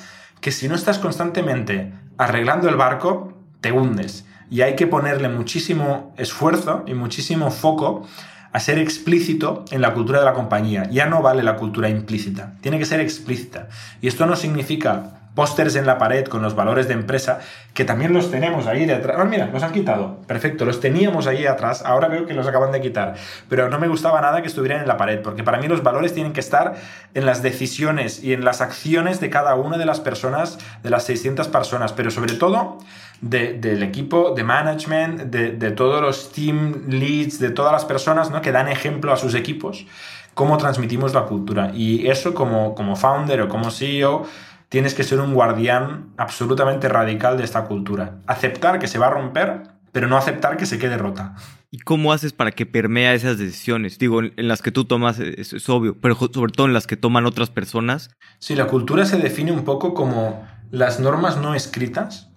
que si no estás constantemente arreglando el barco, te hundes. Y hay que ponerle muchísimo esfuerzo y muchísimo foco a ser explícito en la cultura de la compañía. Ya no vale la cultura implícita, tiene que ser explícita. Y esto no significa pósters en la pared con los valores de empresa, que también los tenemos ahí detrás. Ah, mira, los han quitado. Perfecto, los teníamos ahí atrás. Ahora veo que los acaban de quitar. Pero no me gustaba nada que estuvieran en la pared, porque para mí los valores tienen que estar en las decisiones y en las acciones de cada una de las personas, de las 600 personas, pero sobre todo de, del equipo de management, de, de, todos los team leads, de todas las personas ¿no? que dan ejemplo a sus equipos, cómo transmitimos la cultura. Y eso como, como founder o como CEO tienes que ser un guardián absolutamente radical de esta cultura. Aceptar que se va a romper, pero no aceptar que se quede rota. ¿Y cómo haces para que permea esas decisiones? Digo, en, las que tú tomas es, es, obvio, pero sobre todo en las que toman otras personas. Sí, la cultura se define un poco como las normas no escritas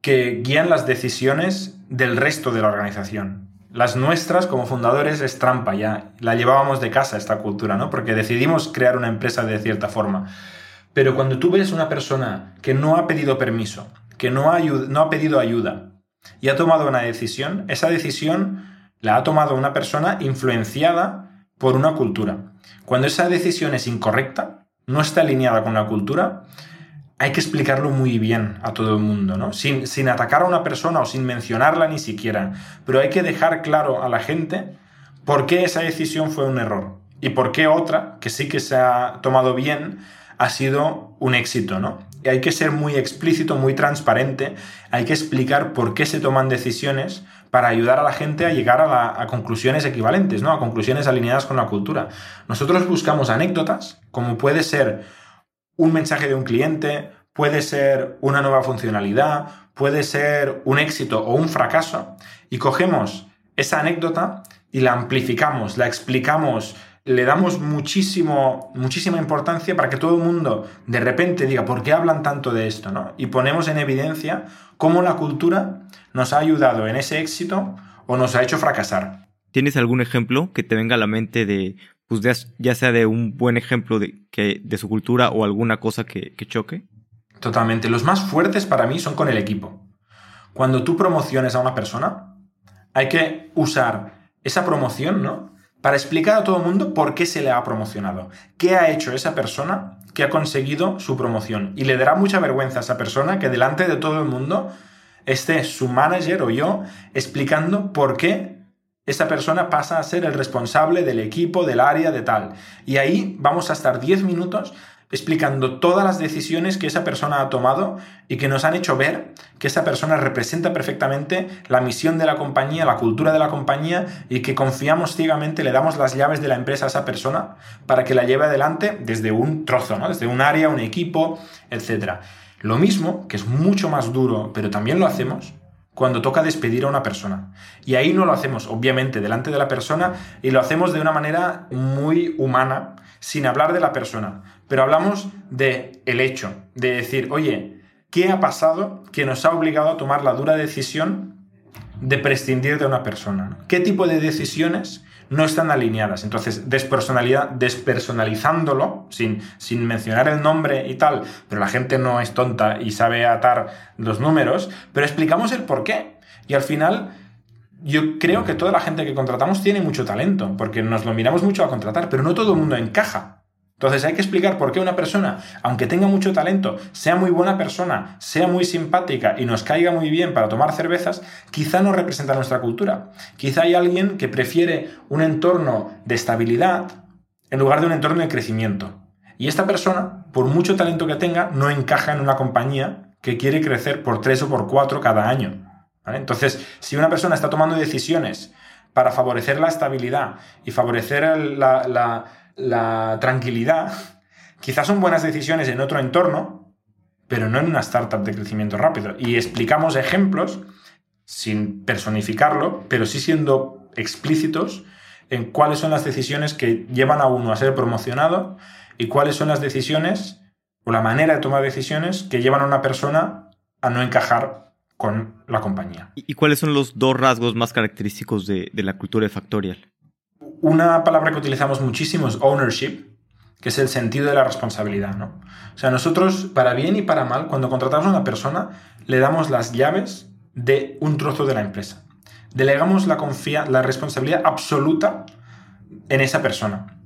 que guían las decisiones del resto de la organización. Las nuestras como fundadores es trampa ya, la llevábamos de casa esta cultura, ¿no? Porque decidimos crear una empresa de cierta forma. Pero cuando tú ves una persona que no ha pedido permiso, que no ha, no ha pedido ayuda y ha tomado una decisión, esa decisión la ha tomado una persona influenciada por una cultura. Cuando esa decisión es incorrecta, no está alineada con la cultura, hay que explicarlo muy bien a todo el mundo, ¿no? Sin, sin, atacar a una persona o sin mencionarla ni siquiera. Pero hay que dejar claro a la gente por qué esa decisión fue un error y por qué otra, que sí que se ha tomado bien, ha sido un éxito, ¿no? Y hay que ser muy explícito, muy transparente, hay que explicar por qué se toman decisiones para ayudar a la gente a llegar a, a, conclusiones equivalentes, ¿no? A conclusiones alineadas con la cultura. Nosotros buscamos anécdotas, como puede ser un mensaje de un cliente, puede ser una nueva funcionalidad, puede ser un éxito o un fracaso, y cogemos esa anécdota y la amplificamos, la explicamos le damos muchísimo, muchísima importancia para que todo el mundo de repente diga, ¿por qué hablan tanto de esto? ¿no? Y ponemos en evidencia cómo la cultura nos ha ayudado en ese éxito o nos ha hecho fracasar. ¿Tienes algún ejemplo que te venga a la mente de, pues ya, sea de un buen ejemplo de, que, de su cultura o alguna cosa que, que choque? Totalmente. Los más fuertes para mí son con el equipo. Cuando tú promociones a una persona, hay que usar esa promoción, ¿no? Para explicar a todo el mundo por qué se le ha promocionado, qué ha hecho esa persona que ha conseguido su promoción. Y le dará mucha vergüenza a esa persona que delante de todo el mundo esté su manager o yo explicando por qué esa persona pasa a ser el responsable del equipo, del área, de tal. Y ahí vamos a estar 10 minutos explicando todas las decisiones que esa persona ha tomado y que nos han hecho ver que esa persona representa perfectamente la misión de la compañía, la cultura de la compañía y que confiamos ciegamente, le damos las llaves de la empresa a esa persona para que la lleve adelante desde un trozo, ¿no? desde un área, un equipo, etc. Lo mismo, que es mucho más duro, pero también lo hacemos, cuando toca despedir a una persona. Y ahí no lo hacemos, obviamente, delante de la persona y lo hacemos de una manera muy humana, sin hablar de la persona, pero hablamos de el hecho, de decir, oye, ¿qué ha pasado que nos ha obligado a tomar la dura decisión de prescindir de una persona? ¿Qué tipo de decisiones no están alineadas. Entonces, despersonalidad, despersonalizándolo, sin, sin mencionar el nombre y tal, pero la gente no es tonta y sabe atar los números, pero explicamos el por qué. Y al final, yo creo que toda la gente que contratamos tiene mucho talento, porque nos lo miramos mucho a contratar, pero no todo el mundo encaja. Entonces hay que explicar por qué una persona, aunque tenga mucho talento, sea muy buena persona, sea muy simpática y nos caiga muy bien para tomar cervezas, quizá no representa nuestra cultura. Quizá hay alguien que prefiere un entorno de estabilidad en lugar de un entorno de crecimiento. Y esta persona, por mucho talento que tenga, no encaja en una compañía que quiere crecer por tres o por cuatro cada año. Entonces, si una persona está tomando decisiones para favorecer la estabilidad y favorecer la tranquilidad, quizás son buenas decisiones en otro entorno, pero no en una startup de crecimiento rápido. Y explicamos ejemplos sin personificarlo, pero sí siendo explícitos en cuáles son las decisiones que llevan a uno a ser promocionado y cuáles son las decisiones o la manera de tomar decisiones que llevan a una persona a no encajar con la compañía. ¿Y cuáles son los dos rasgos más característicos de, de la cultura de Factorial? Una palabra que utilizamos muchísimo es ownership, que es el sentido de la responsabilidad, ¿no? O sea, nosotros, para bien y para mal, cuando contratamos a una persona, le damos las llaves de un trozo de la empresa. Delegamos la, la responsabilidad absoluta en esa persona.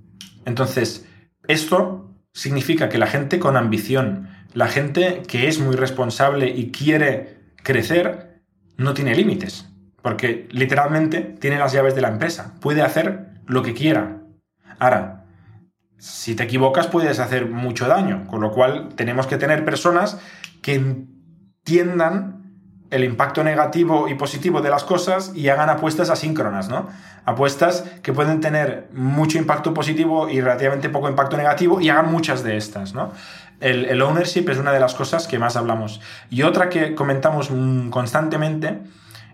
Entonces, esto significa que la gente con ambición, la gente que es muy responsable y quiere crecer, no tiene límites. Porque literalmente tiene las llaves de la empresa. Puede hacer lo que quiera. Ahora, si te equivocas puedes hacer mucho daño, con lo cual tenemos que tener personas que entiendan el impacto negativo y positivo de las cosas y hagan apuestas asíncronas, ¿no? Apuestas que pueden tener mucho impacto positivo y relativamente poco impacto negativo y hagan muchas de estas, ¿no? El, el ownership es una de las cosas que más hablamos. Y otra que comentamos constantemente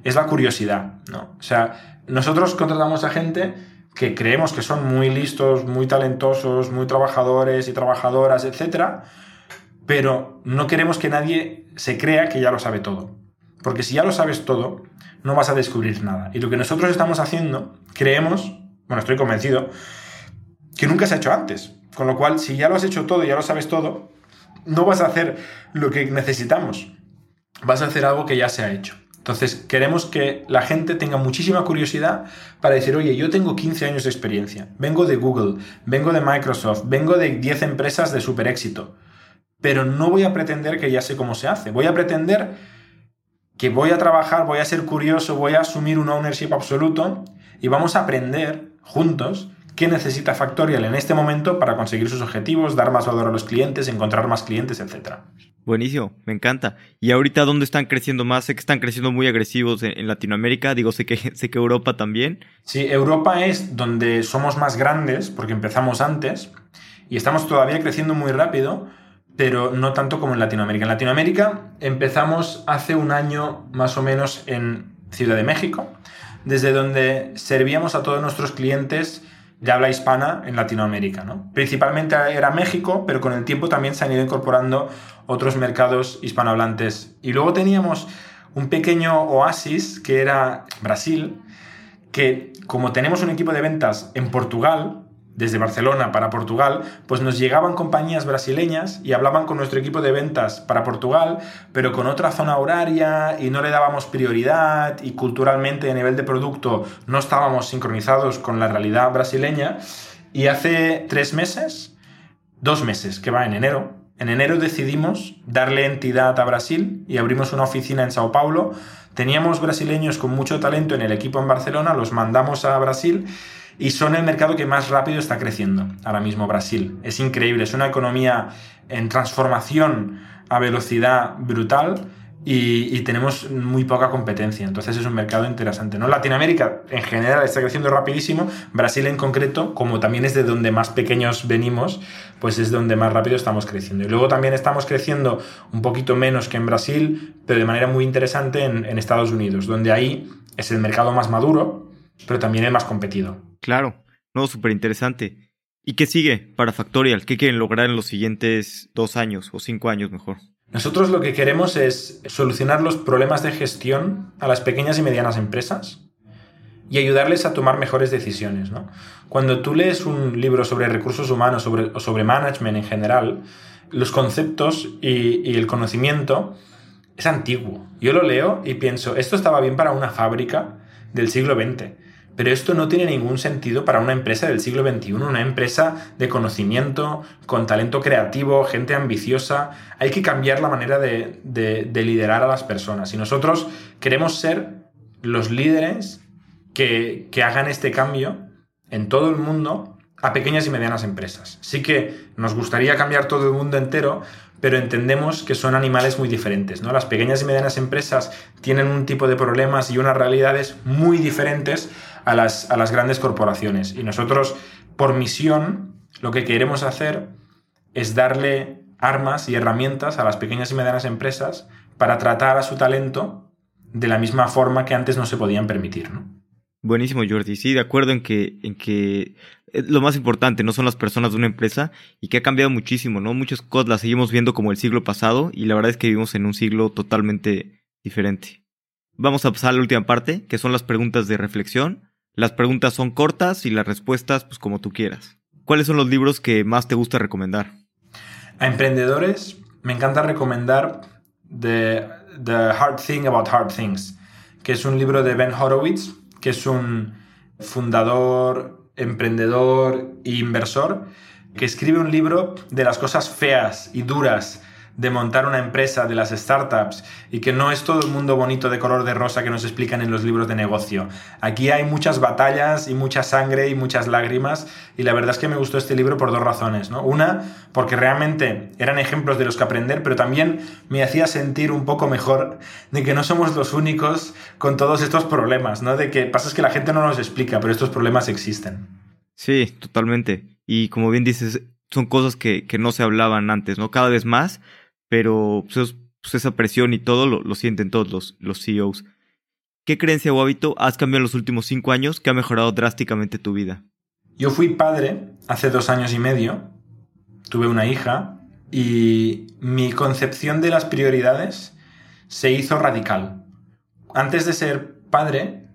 es la curiosidad, ¿no? O sea, nosotros contratamos a gente que creemos que son muy listos, muy talentosos, muy trabajadores y trabajadoras, etc. Pero no queremos que nadie se crea que ya lo sabe todo. Porque si ya lo sabes todo, no vas a descubrir nada. Y lo que nosotros estamos haciendo, creemos, bueno, estoy convencido, que nunca se ha hecho antes. Con lo cual, si ya lo has hecho todo, ya lo sabes todo, no vas a hacer lo que necesitamos. Vas a hacer algo que ya se ha hecho. Entonces, queremos que la gente tenga muchísima curiosidad para decir, oye, yo tengo 15 años de experiencia, vengo de Google, vengo de Microsoft, vengo de 10 empresas de super éxito, pero no voy a pretender que ya sé cómo se hace, voy a pretender que voy a trabajar, voy a ser curioso, voy a asumir un ownership absoluto y vamos a aprender juntos qué necesita Factorial en este momento para conseguir sus objetivos, dar más valor a los clientes, encontrar más clientes, etc. Buenísimo, me encanta. ¿Y ahorita dónde están creciendo más? Sé que están creciendo muy agresivos en, Latinoamérica, digo, sé que, <laughs> sé que Europa también. Sí, Europa es donde somos más grandes, porque empezamos antes, y estamos todavía creciendo muy rápido, pero no tanto como en Latinoamérica. En Latinoamérica empezamos hace un año más o menos en Ciudad de México, desde donde servíamos a todos nuestros clientes de habla hispana en Latinoamérica. ¿no? Principalmente era México, pero con el tiempo también se han ido incorporando otros mercados hispanohablantes. Y luego teníamos un pequeño oasis que era Brasil, que como tenemos un equipo de ventas en Portugal, desde Barcelona para Portugal, pues nos llegaban compañías brasileñas y hablaban con nuestro equipo de ventas para Portugal, pero con otra zona horaria y no le dábamos prioridad y culturalmente a nivel de producto no estábamos sincronizados con la realidad brasileña. Y hace tres meses, dos meses, que va en enero, en enero decidimos darle entidad a Brasil y abrimos una oficina en Sao Paulo. Teníamos brasileños con mucho talento en el equipo en Barcelona, los mandamos a Brasil y son el mercado que más rápido está creciendo ahora mismo Brasil. Es increíble, es una economía en transformación a velocidad brutal y, tenemos muy poca competencia. Entonces es un mercado interesante. ¿no? Latinoamérica en general está creciendo rapidísimo. Brasil en concreto, como también es de donde más pequeños venimos, pues es donde más rápido estamos creciendo. Y luego también estamos creciendo un poquito menos que en Brasil, pero de manera muy interesante en, Estados Unidos, donde ahí es el mercado más maduro, pero también el más competido. Claro, no, súper interesante. ¿Y qué sigue para Factorial? ¿Qué quieren lograr en los siguientes dos años o cinco años mejor? Nosotros lo que queremos es solucionar los problemas de gestión a las pequeñas y medianas empresas y ayudarles a tomar mejores decisiones. Cuando tú lees un libro sobre recursos humanos o sobre management en general, los conceptos y, y el conocimiento es antiguo. Yo lo leo y pienso, esto estaba bien para una fábrica del siglo XX pero esto no tiene ningún sentido para una empresa del siglo XXI, una empresa de conocimiento, con talento creativo, gente ambiciosa. Hay que cambiar la manera de, liderar a las personas. Y nosotros queremos ser los líderes que, que hagan este cambio en todo el mundo a pequeñas y medianas empresas. Sí que nos gustaría cambiar todo el mundo entero, pero entendemos que son animales muy diferentes. ¿no? Las pequeñas y medianas empresas tienen un tipo de problemas y unas realidades muy diferentes a las, a las grandes corporaciones. Y nosotros, por misión, lo que queremos hacer es darle armas y herramientas a las pequeñas y medianas empresas para tratar a su talento de la misma forma que antes no se podían permitir. ¿no? Buenísimo, Jordi. Sí, de acuerdo en que, en que lo más importante no son las personas de una empresa y que ha cambiado muchísimo, ¿no? Muchas cosas las seguimos viendo como el siglo pasado y la verdad es que vivimos en un siglo totalmente diferente. Vamos a pasar a la última parte, que son las preguntas de reflexión. Las preguntas son cortas y las respuestas, pues como tú quieras. ¿Cuáles son los libros que más te gusta recomendar? A emprendedores me encanta recomendar The, The Hard Thing About Hard Things, que es un libro de Ben Horowitz, que es un fundador, emprendedor e inversor, que escribe un libro de las cosas feas y duras de montar una empresa, de las startups, y que no es todo el mundo bonito de color de rosa que nos explican en los libros de negocio. Aquí hay muchas batallas y mucha sangre y muchas lágrimas, y la verdad es que me gustó este libro por dos razones. ¿no? Una, porque realmente eran ejemplos de los que aprender, pero también me hacía sentir un poco mejor de que no somos los únicos con todos estos problemas, ¿no? De que pasa es que la gente no nos explica, pero estos problemas existen. Sí, totalmente. Y como bien dices, son cosas que, que no se hablaban antes, ¿no? Cada vez más pero pues, pues, esa presión y todo lo, sienten todos los, los CEOs. ¿Qué creencia o hábito has cambiado en los últimos cinco años que ha mejorado drásticamente tu vida? Yo fui padre hace dos años y medio, tuve una hija y mi concepción de las prioridades se hizo radical. Antes de ser padre,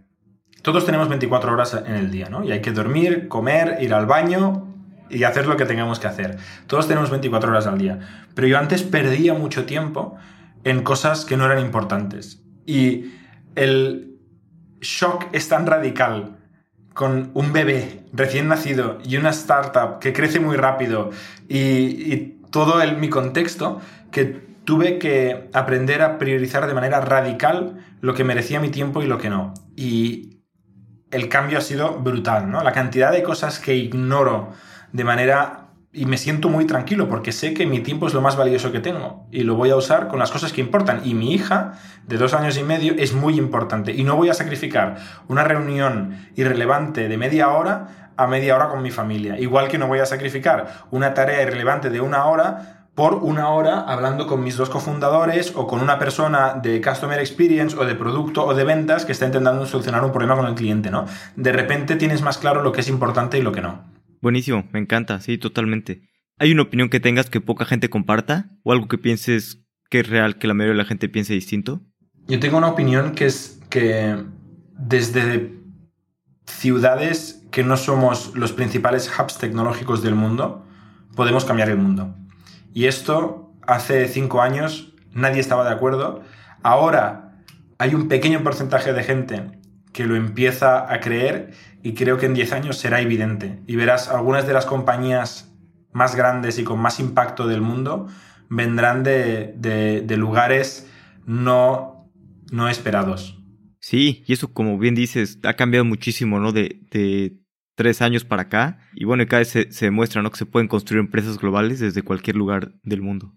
todos tenemos 24 horas en el día, ¿no? Y hay que dormir, comer, ir al baño, y hacer lo que tengamos que hacer. Todos tenemos 24 horas al día. Pero yo antes perdía mucho tiempo en cosas que no eran importantes. Y el shock es tan radical con un bebé recién nacido y una startup que crece muy rápido y, todo el, mi contexto que tuve que aprender a priorizar de manera radical lo que merecía mi tiempo y lo que no. Y el cambio ha sido brutal, ¿no? La cantidad de cosas que ignoro de manera... Y me siento muy tranquilo porque sé que mi tiempo es lo más valioso que tengo y lo voy a usar con las cosas que importan. Y mi hija, de dos años y medio, es muy importante y no voy a sacrificar una reunión irrelevante de media hora a media hora con mi familia. Igual que no voy a sacrificar una tarea irrelevante de una hora por una hora hablando con mis dos cofundadores o con una persona de Customer Experience o de producto o de ventas que está intentando solucionar un problema con el cliente, ¿no? De repente tienes más claro lo que es importante y lo que no. Buenísimo, me encanta, sí, totalmente. ¿Hay una opinión que tengas que poca gente comparta? ¿O algo que pienses que es real que la mayoría de la gente piense distinto? Yo tengo una opinión que es que desde ciudades que no somos los principales hubs tecnológicos del mundo, podemos cambiar el mundo. Y esto hace cinco años nadie estaba de acuerdo. Ahora hay un pequeño porcentaje de gente que lo empieza a creer y creo que en 10 años será evidente. Y verás, algunas de las compañías más grandes y con más impacto del mundo vendrán de, lugares no, no esperados. Sí, y eso como bien dices, ha cambiado muchísimo, ¿no? De, de tres años para acá. Y bueno, cada vez se, se, demuestra, ¿no? Que se pueden construir empresas globales desde cualquier lugar del mundo.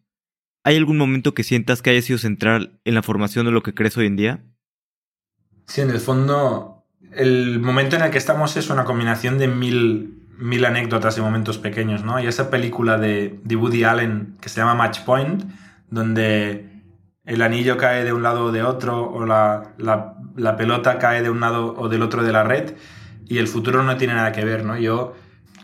¿Hay algún momento que sientas que haya sido central en la formación de lo que crees hoy en día? Sí, en el fondo, el momento en el que estamos es una combinación de mil, mil anécdotas y momentos pequeños, ¿no? Hay esa película de, de Woody Allen que se llama Match Point, donde el anillo cae de un lado o de otro, o la, la, la, pelota cae de un lado o del otro de la red, y el futuro no tiene nada que ver, ¿no? Yo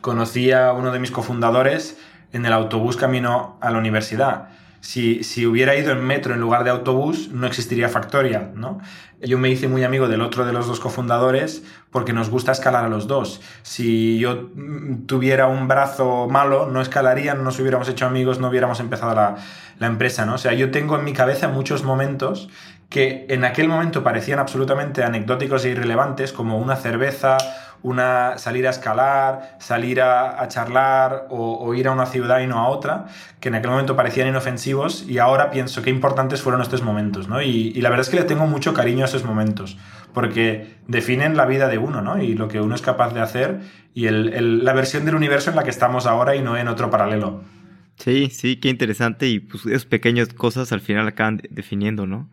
conocí a uno de mis cofundadores en el autobús camino a la universidad si, hubiera ido en metro en lugar de autobús, no existiría Factorial, ¿no? Yo me hice muy amigo del otro de los dos cofundadores porque nos gusta escalar a los dos. Si yo mm, tuviera un brazo malo, no escalaría, no nos hubiéramos hecho amigos, no hubiéramos empezado la, la empresa, ¿no? O sea, yo tengo en mi cabeza muchos momentos que en aquel momento parecían absolutamente anecdóticos e irrelevantes, como una cerveza, una salir a escalar, salir a, charlar o, ir a una ciudad y no a otra, que en aquel momento parecían inofensivos y ahora pienso qué importantes fueron estos momentos, ¿no? Y, la verdad es que le tengo mucho cariño a esos momentos, porque definen la vida de uno, ¿no? Y lo que uno es capaz de hacer y la versión del universo en la que estamos ahora y no en otro paralelo. Sí, sí, qué interesante y pues esas pequeñas cosas al final acaban definiendo, ¿no?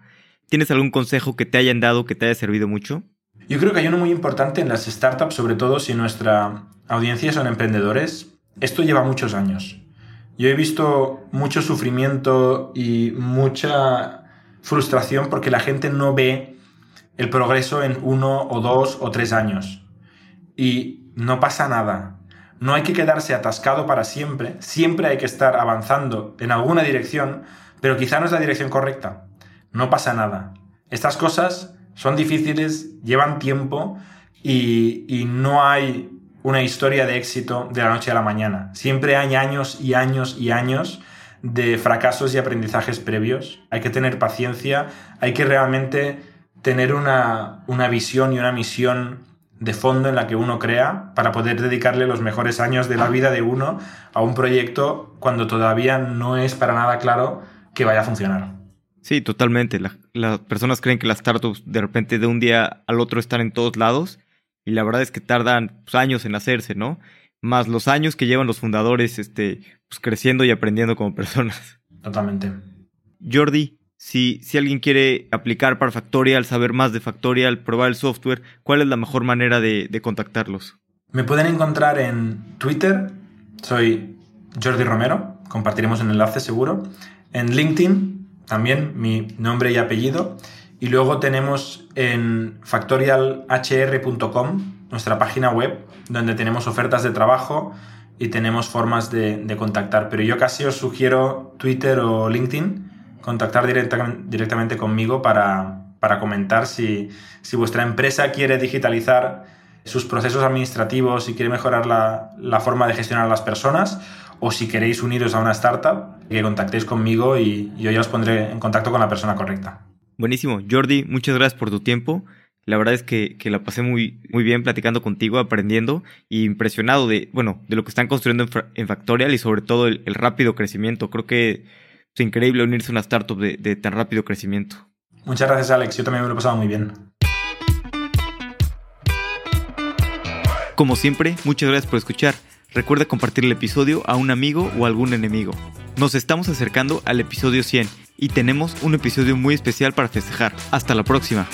¿Tienes algún consejo que te hayan dado que te haya servido mucho? Yo creo que hay uno muy importante en las startups, sobre todo si nuestra audiencia son emprendedores. Esto lleva muchos años. Yo he visto mucho sufrimiento y mucha frustración porque la gente no ve el progreso en uno o dos o tres años. Y no pasa nada. No hay que quedarse atascado para siempre. Siempre hay que estar avanzando en alguna dirección, pero quizá no es la dirección correcta. No pasa nada. Estas cosas son difíciles, llevan tiempo y, no hay una historia de éxito de la noche a la mañana. Siempre hay años y años y años de fracasos y aprendizajes previos. Hay que tener paciencia, hay que realmente tener una, una, visión y una misión de fondo en la que uno crea para poder dedicarle los mejores años de la vida de uno a un proyecto cuando todavía no es para nada claro que vaya a funcionar. Sí, totalmente. las personas creen que las startups de repente de un día al otro están en todos lados y la verdad es que tardan pues, años en hacerse, ¿no? Más los años que llevan los fundadores este, pues, creciendo y aprendiendo como <laughs> personas. Totalmente. Jordi, si, si alguien quiere aplicar para Factorial, saber más de Factorial, probar el software, ¿cuál es la mejor manera de, de contactarlos? Me pueden encontrar en Twitter, soy Jordi Romero, compartiremos un enlace seguro. En LinkedIn, también mi nombre y apellido. Y luego tenemos en factorialhr.com nuestra página web donde tenemos ofertas de trabajo y tenemos formas de, contactar. Pero yo casi os sugiero Twitter o LinkedIn, contactar directamente conmigo para, para comentar si, si, vuestra empresa quiere digitalizar sus procesos administrativos y quiere mejorar la, la forma de gestionar a las personas o si queréis uniros a una startup, que contactéis conmigo y yo ya os pondré en contacto con la persona correcta. Buenísimo. Jordi, muchas gracias por tu tiempo. La verdad es que, la pasé muy, muy bien platicando contigo, aprendiendo y impresionado de, bueno, de lo que están construyendo en, Factorial y sobre todo el, rápido crecimiento. Creo que es increíble unirse a una startup de, de tan rápido crecimiento. Muchas gracias, Alex. Yo también me lo he pasado muy bien. Como siempre, muchas gracias por escuchar. Recuerda compartir el episodio a un amigo o algún enemigo. Nos estamos acercando al episodio 100 y tenemos un episodio muy especial para festejar. Hasta la próxima.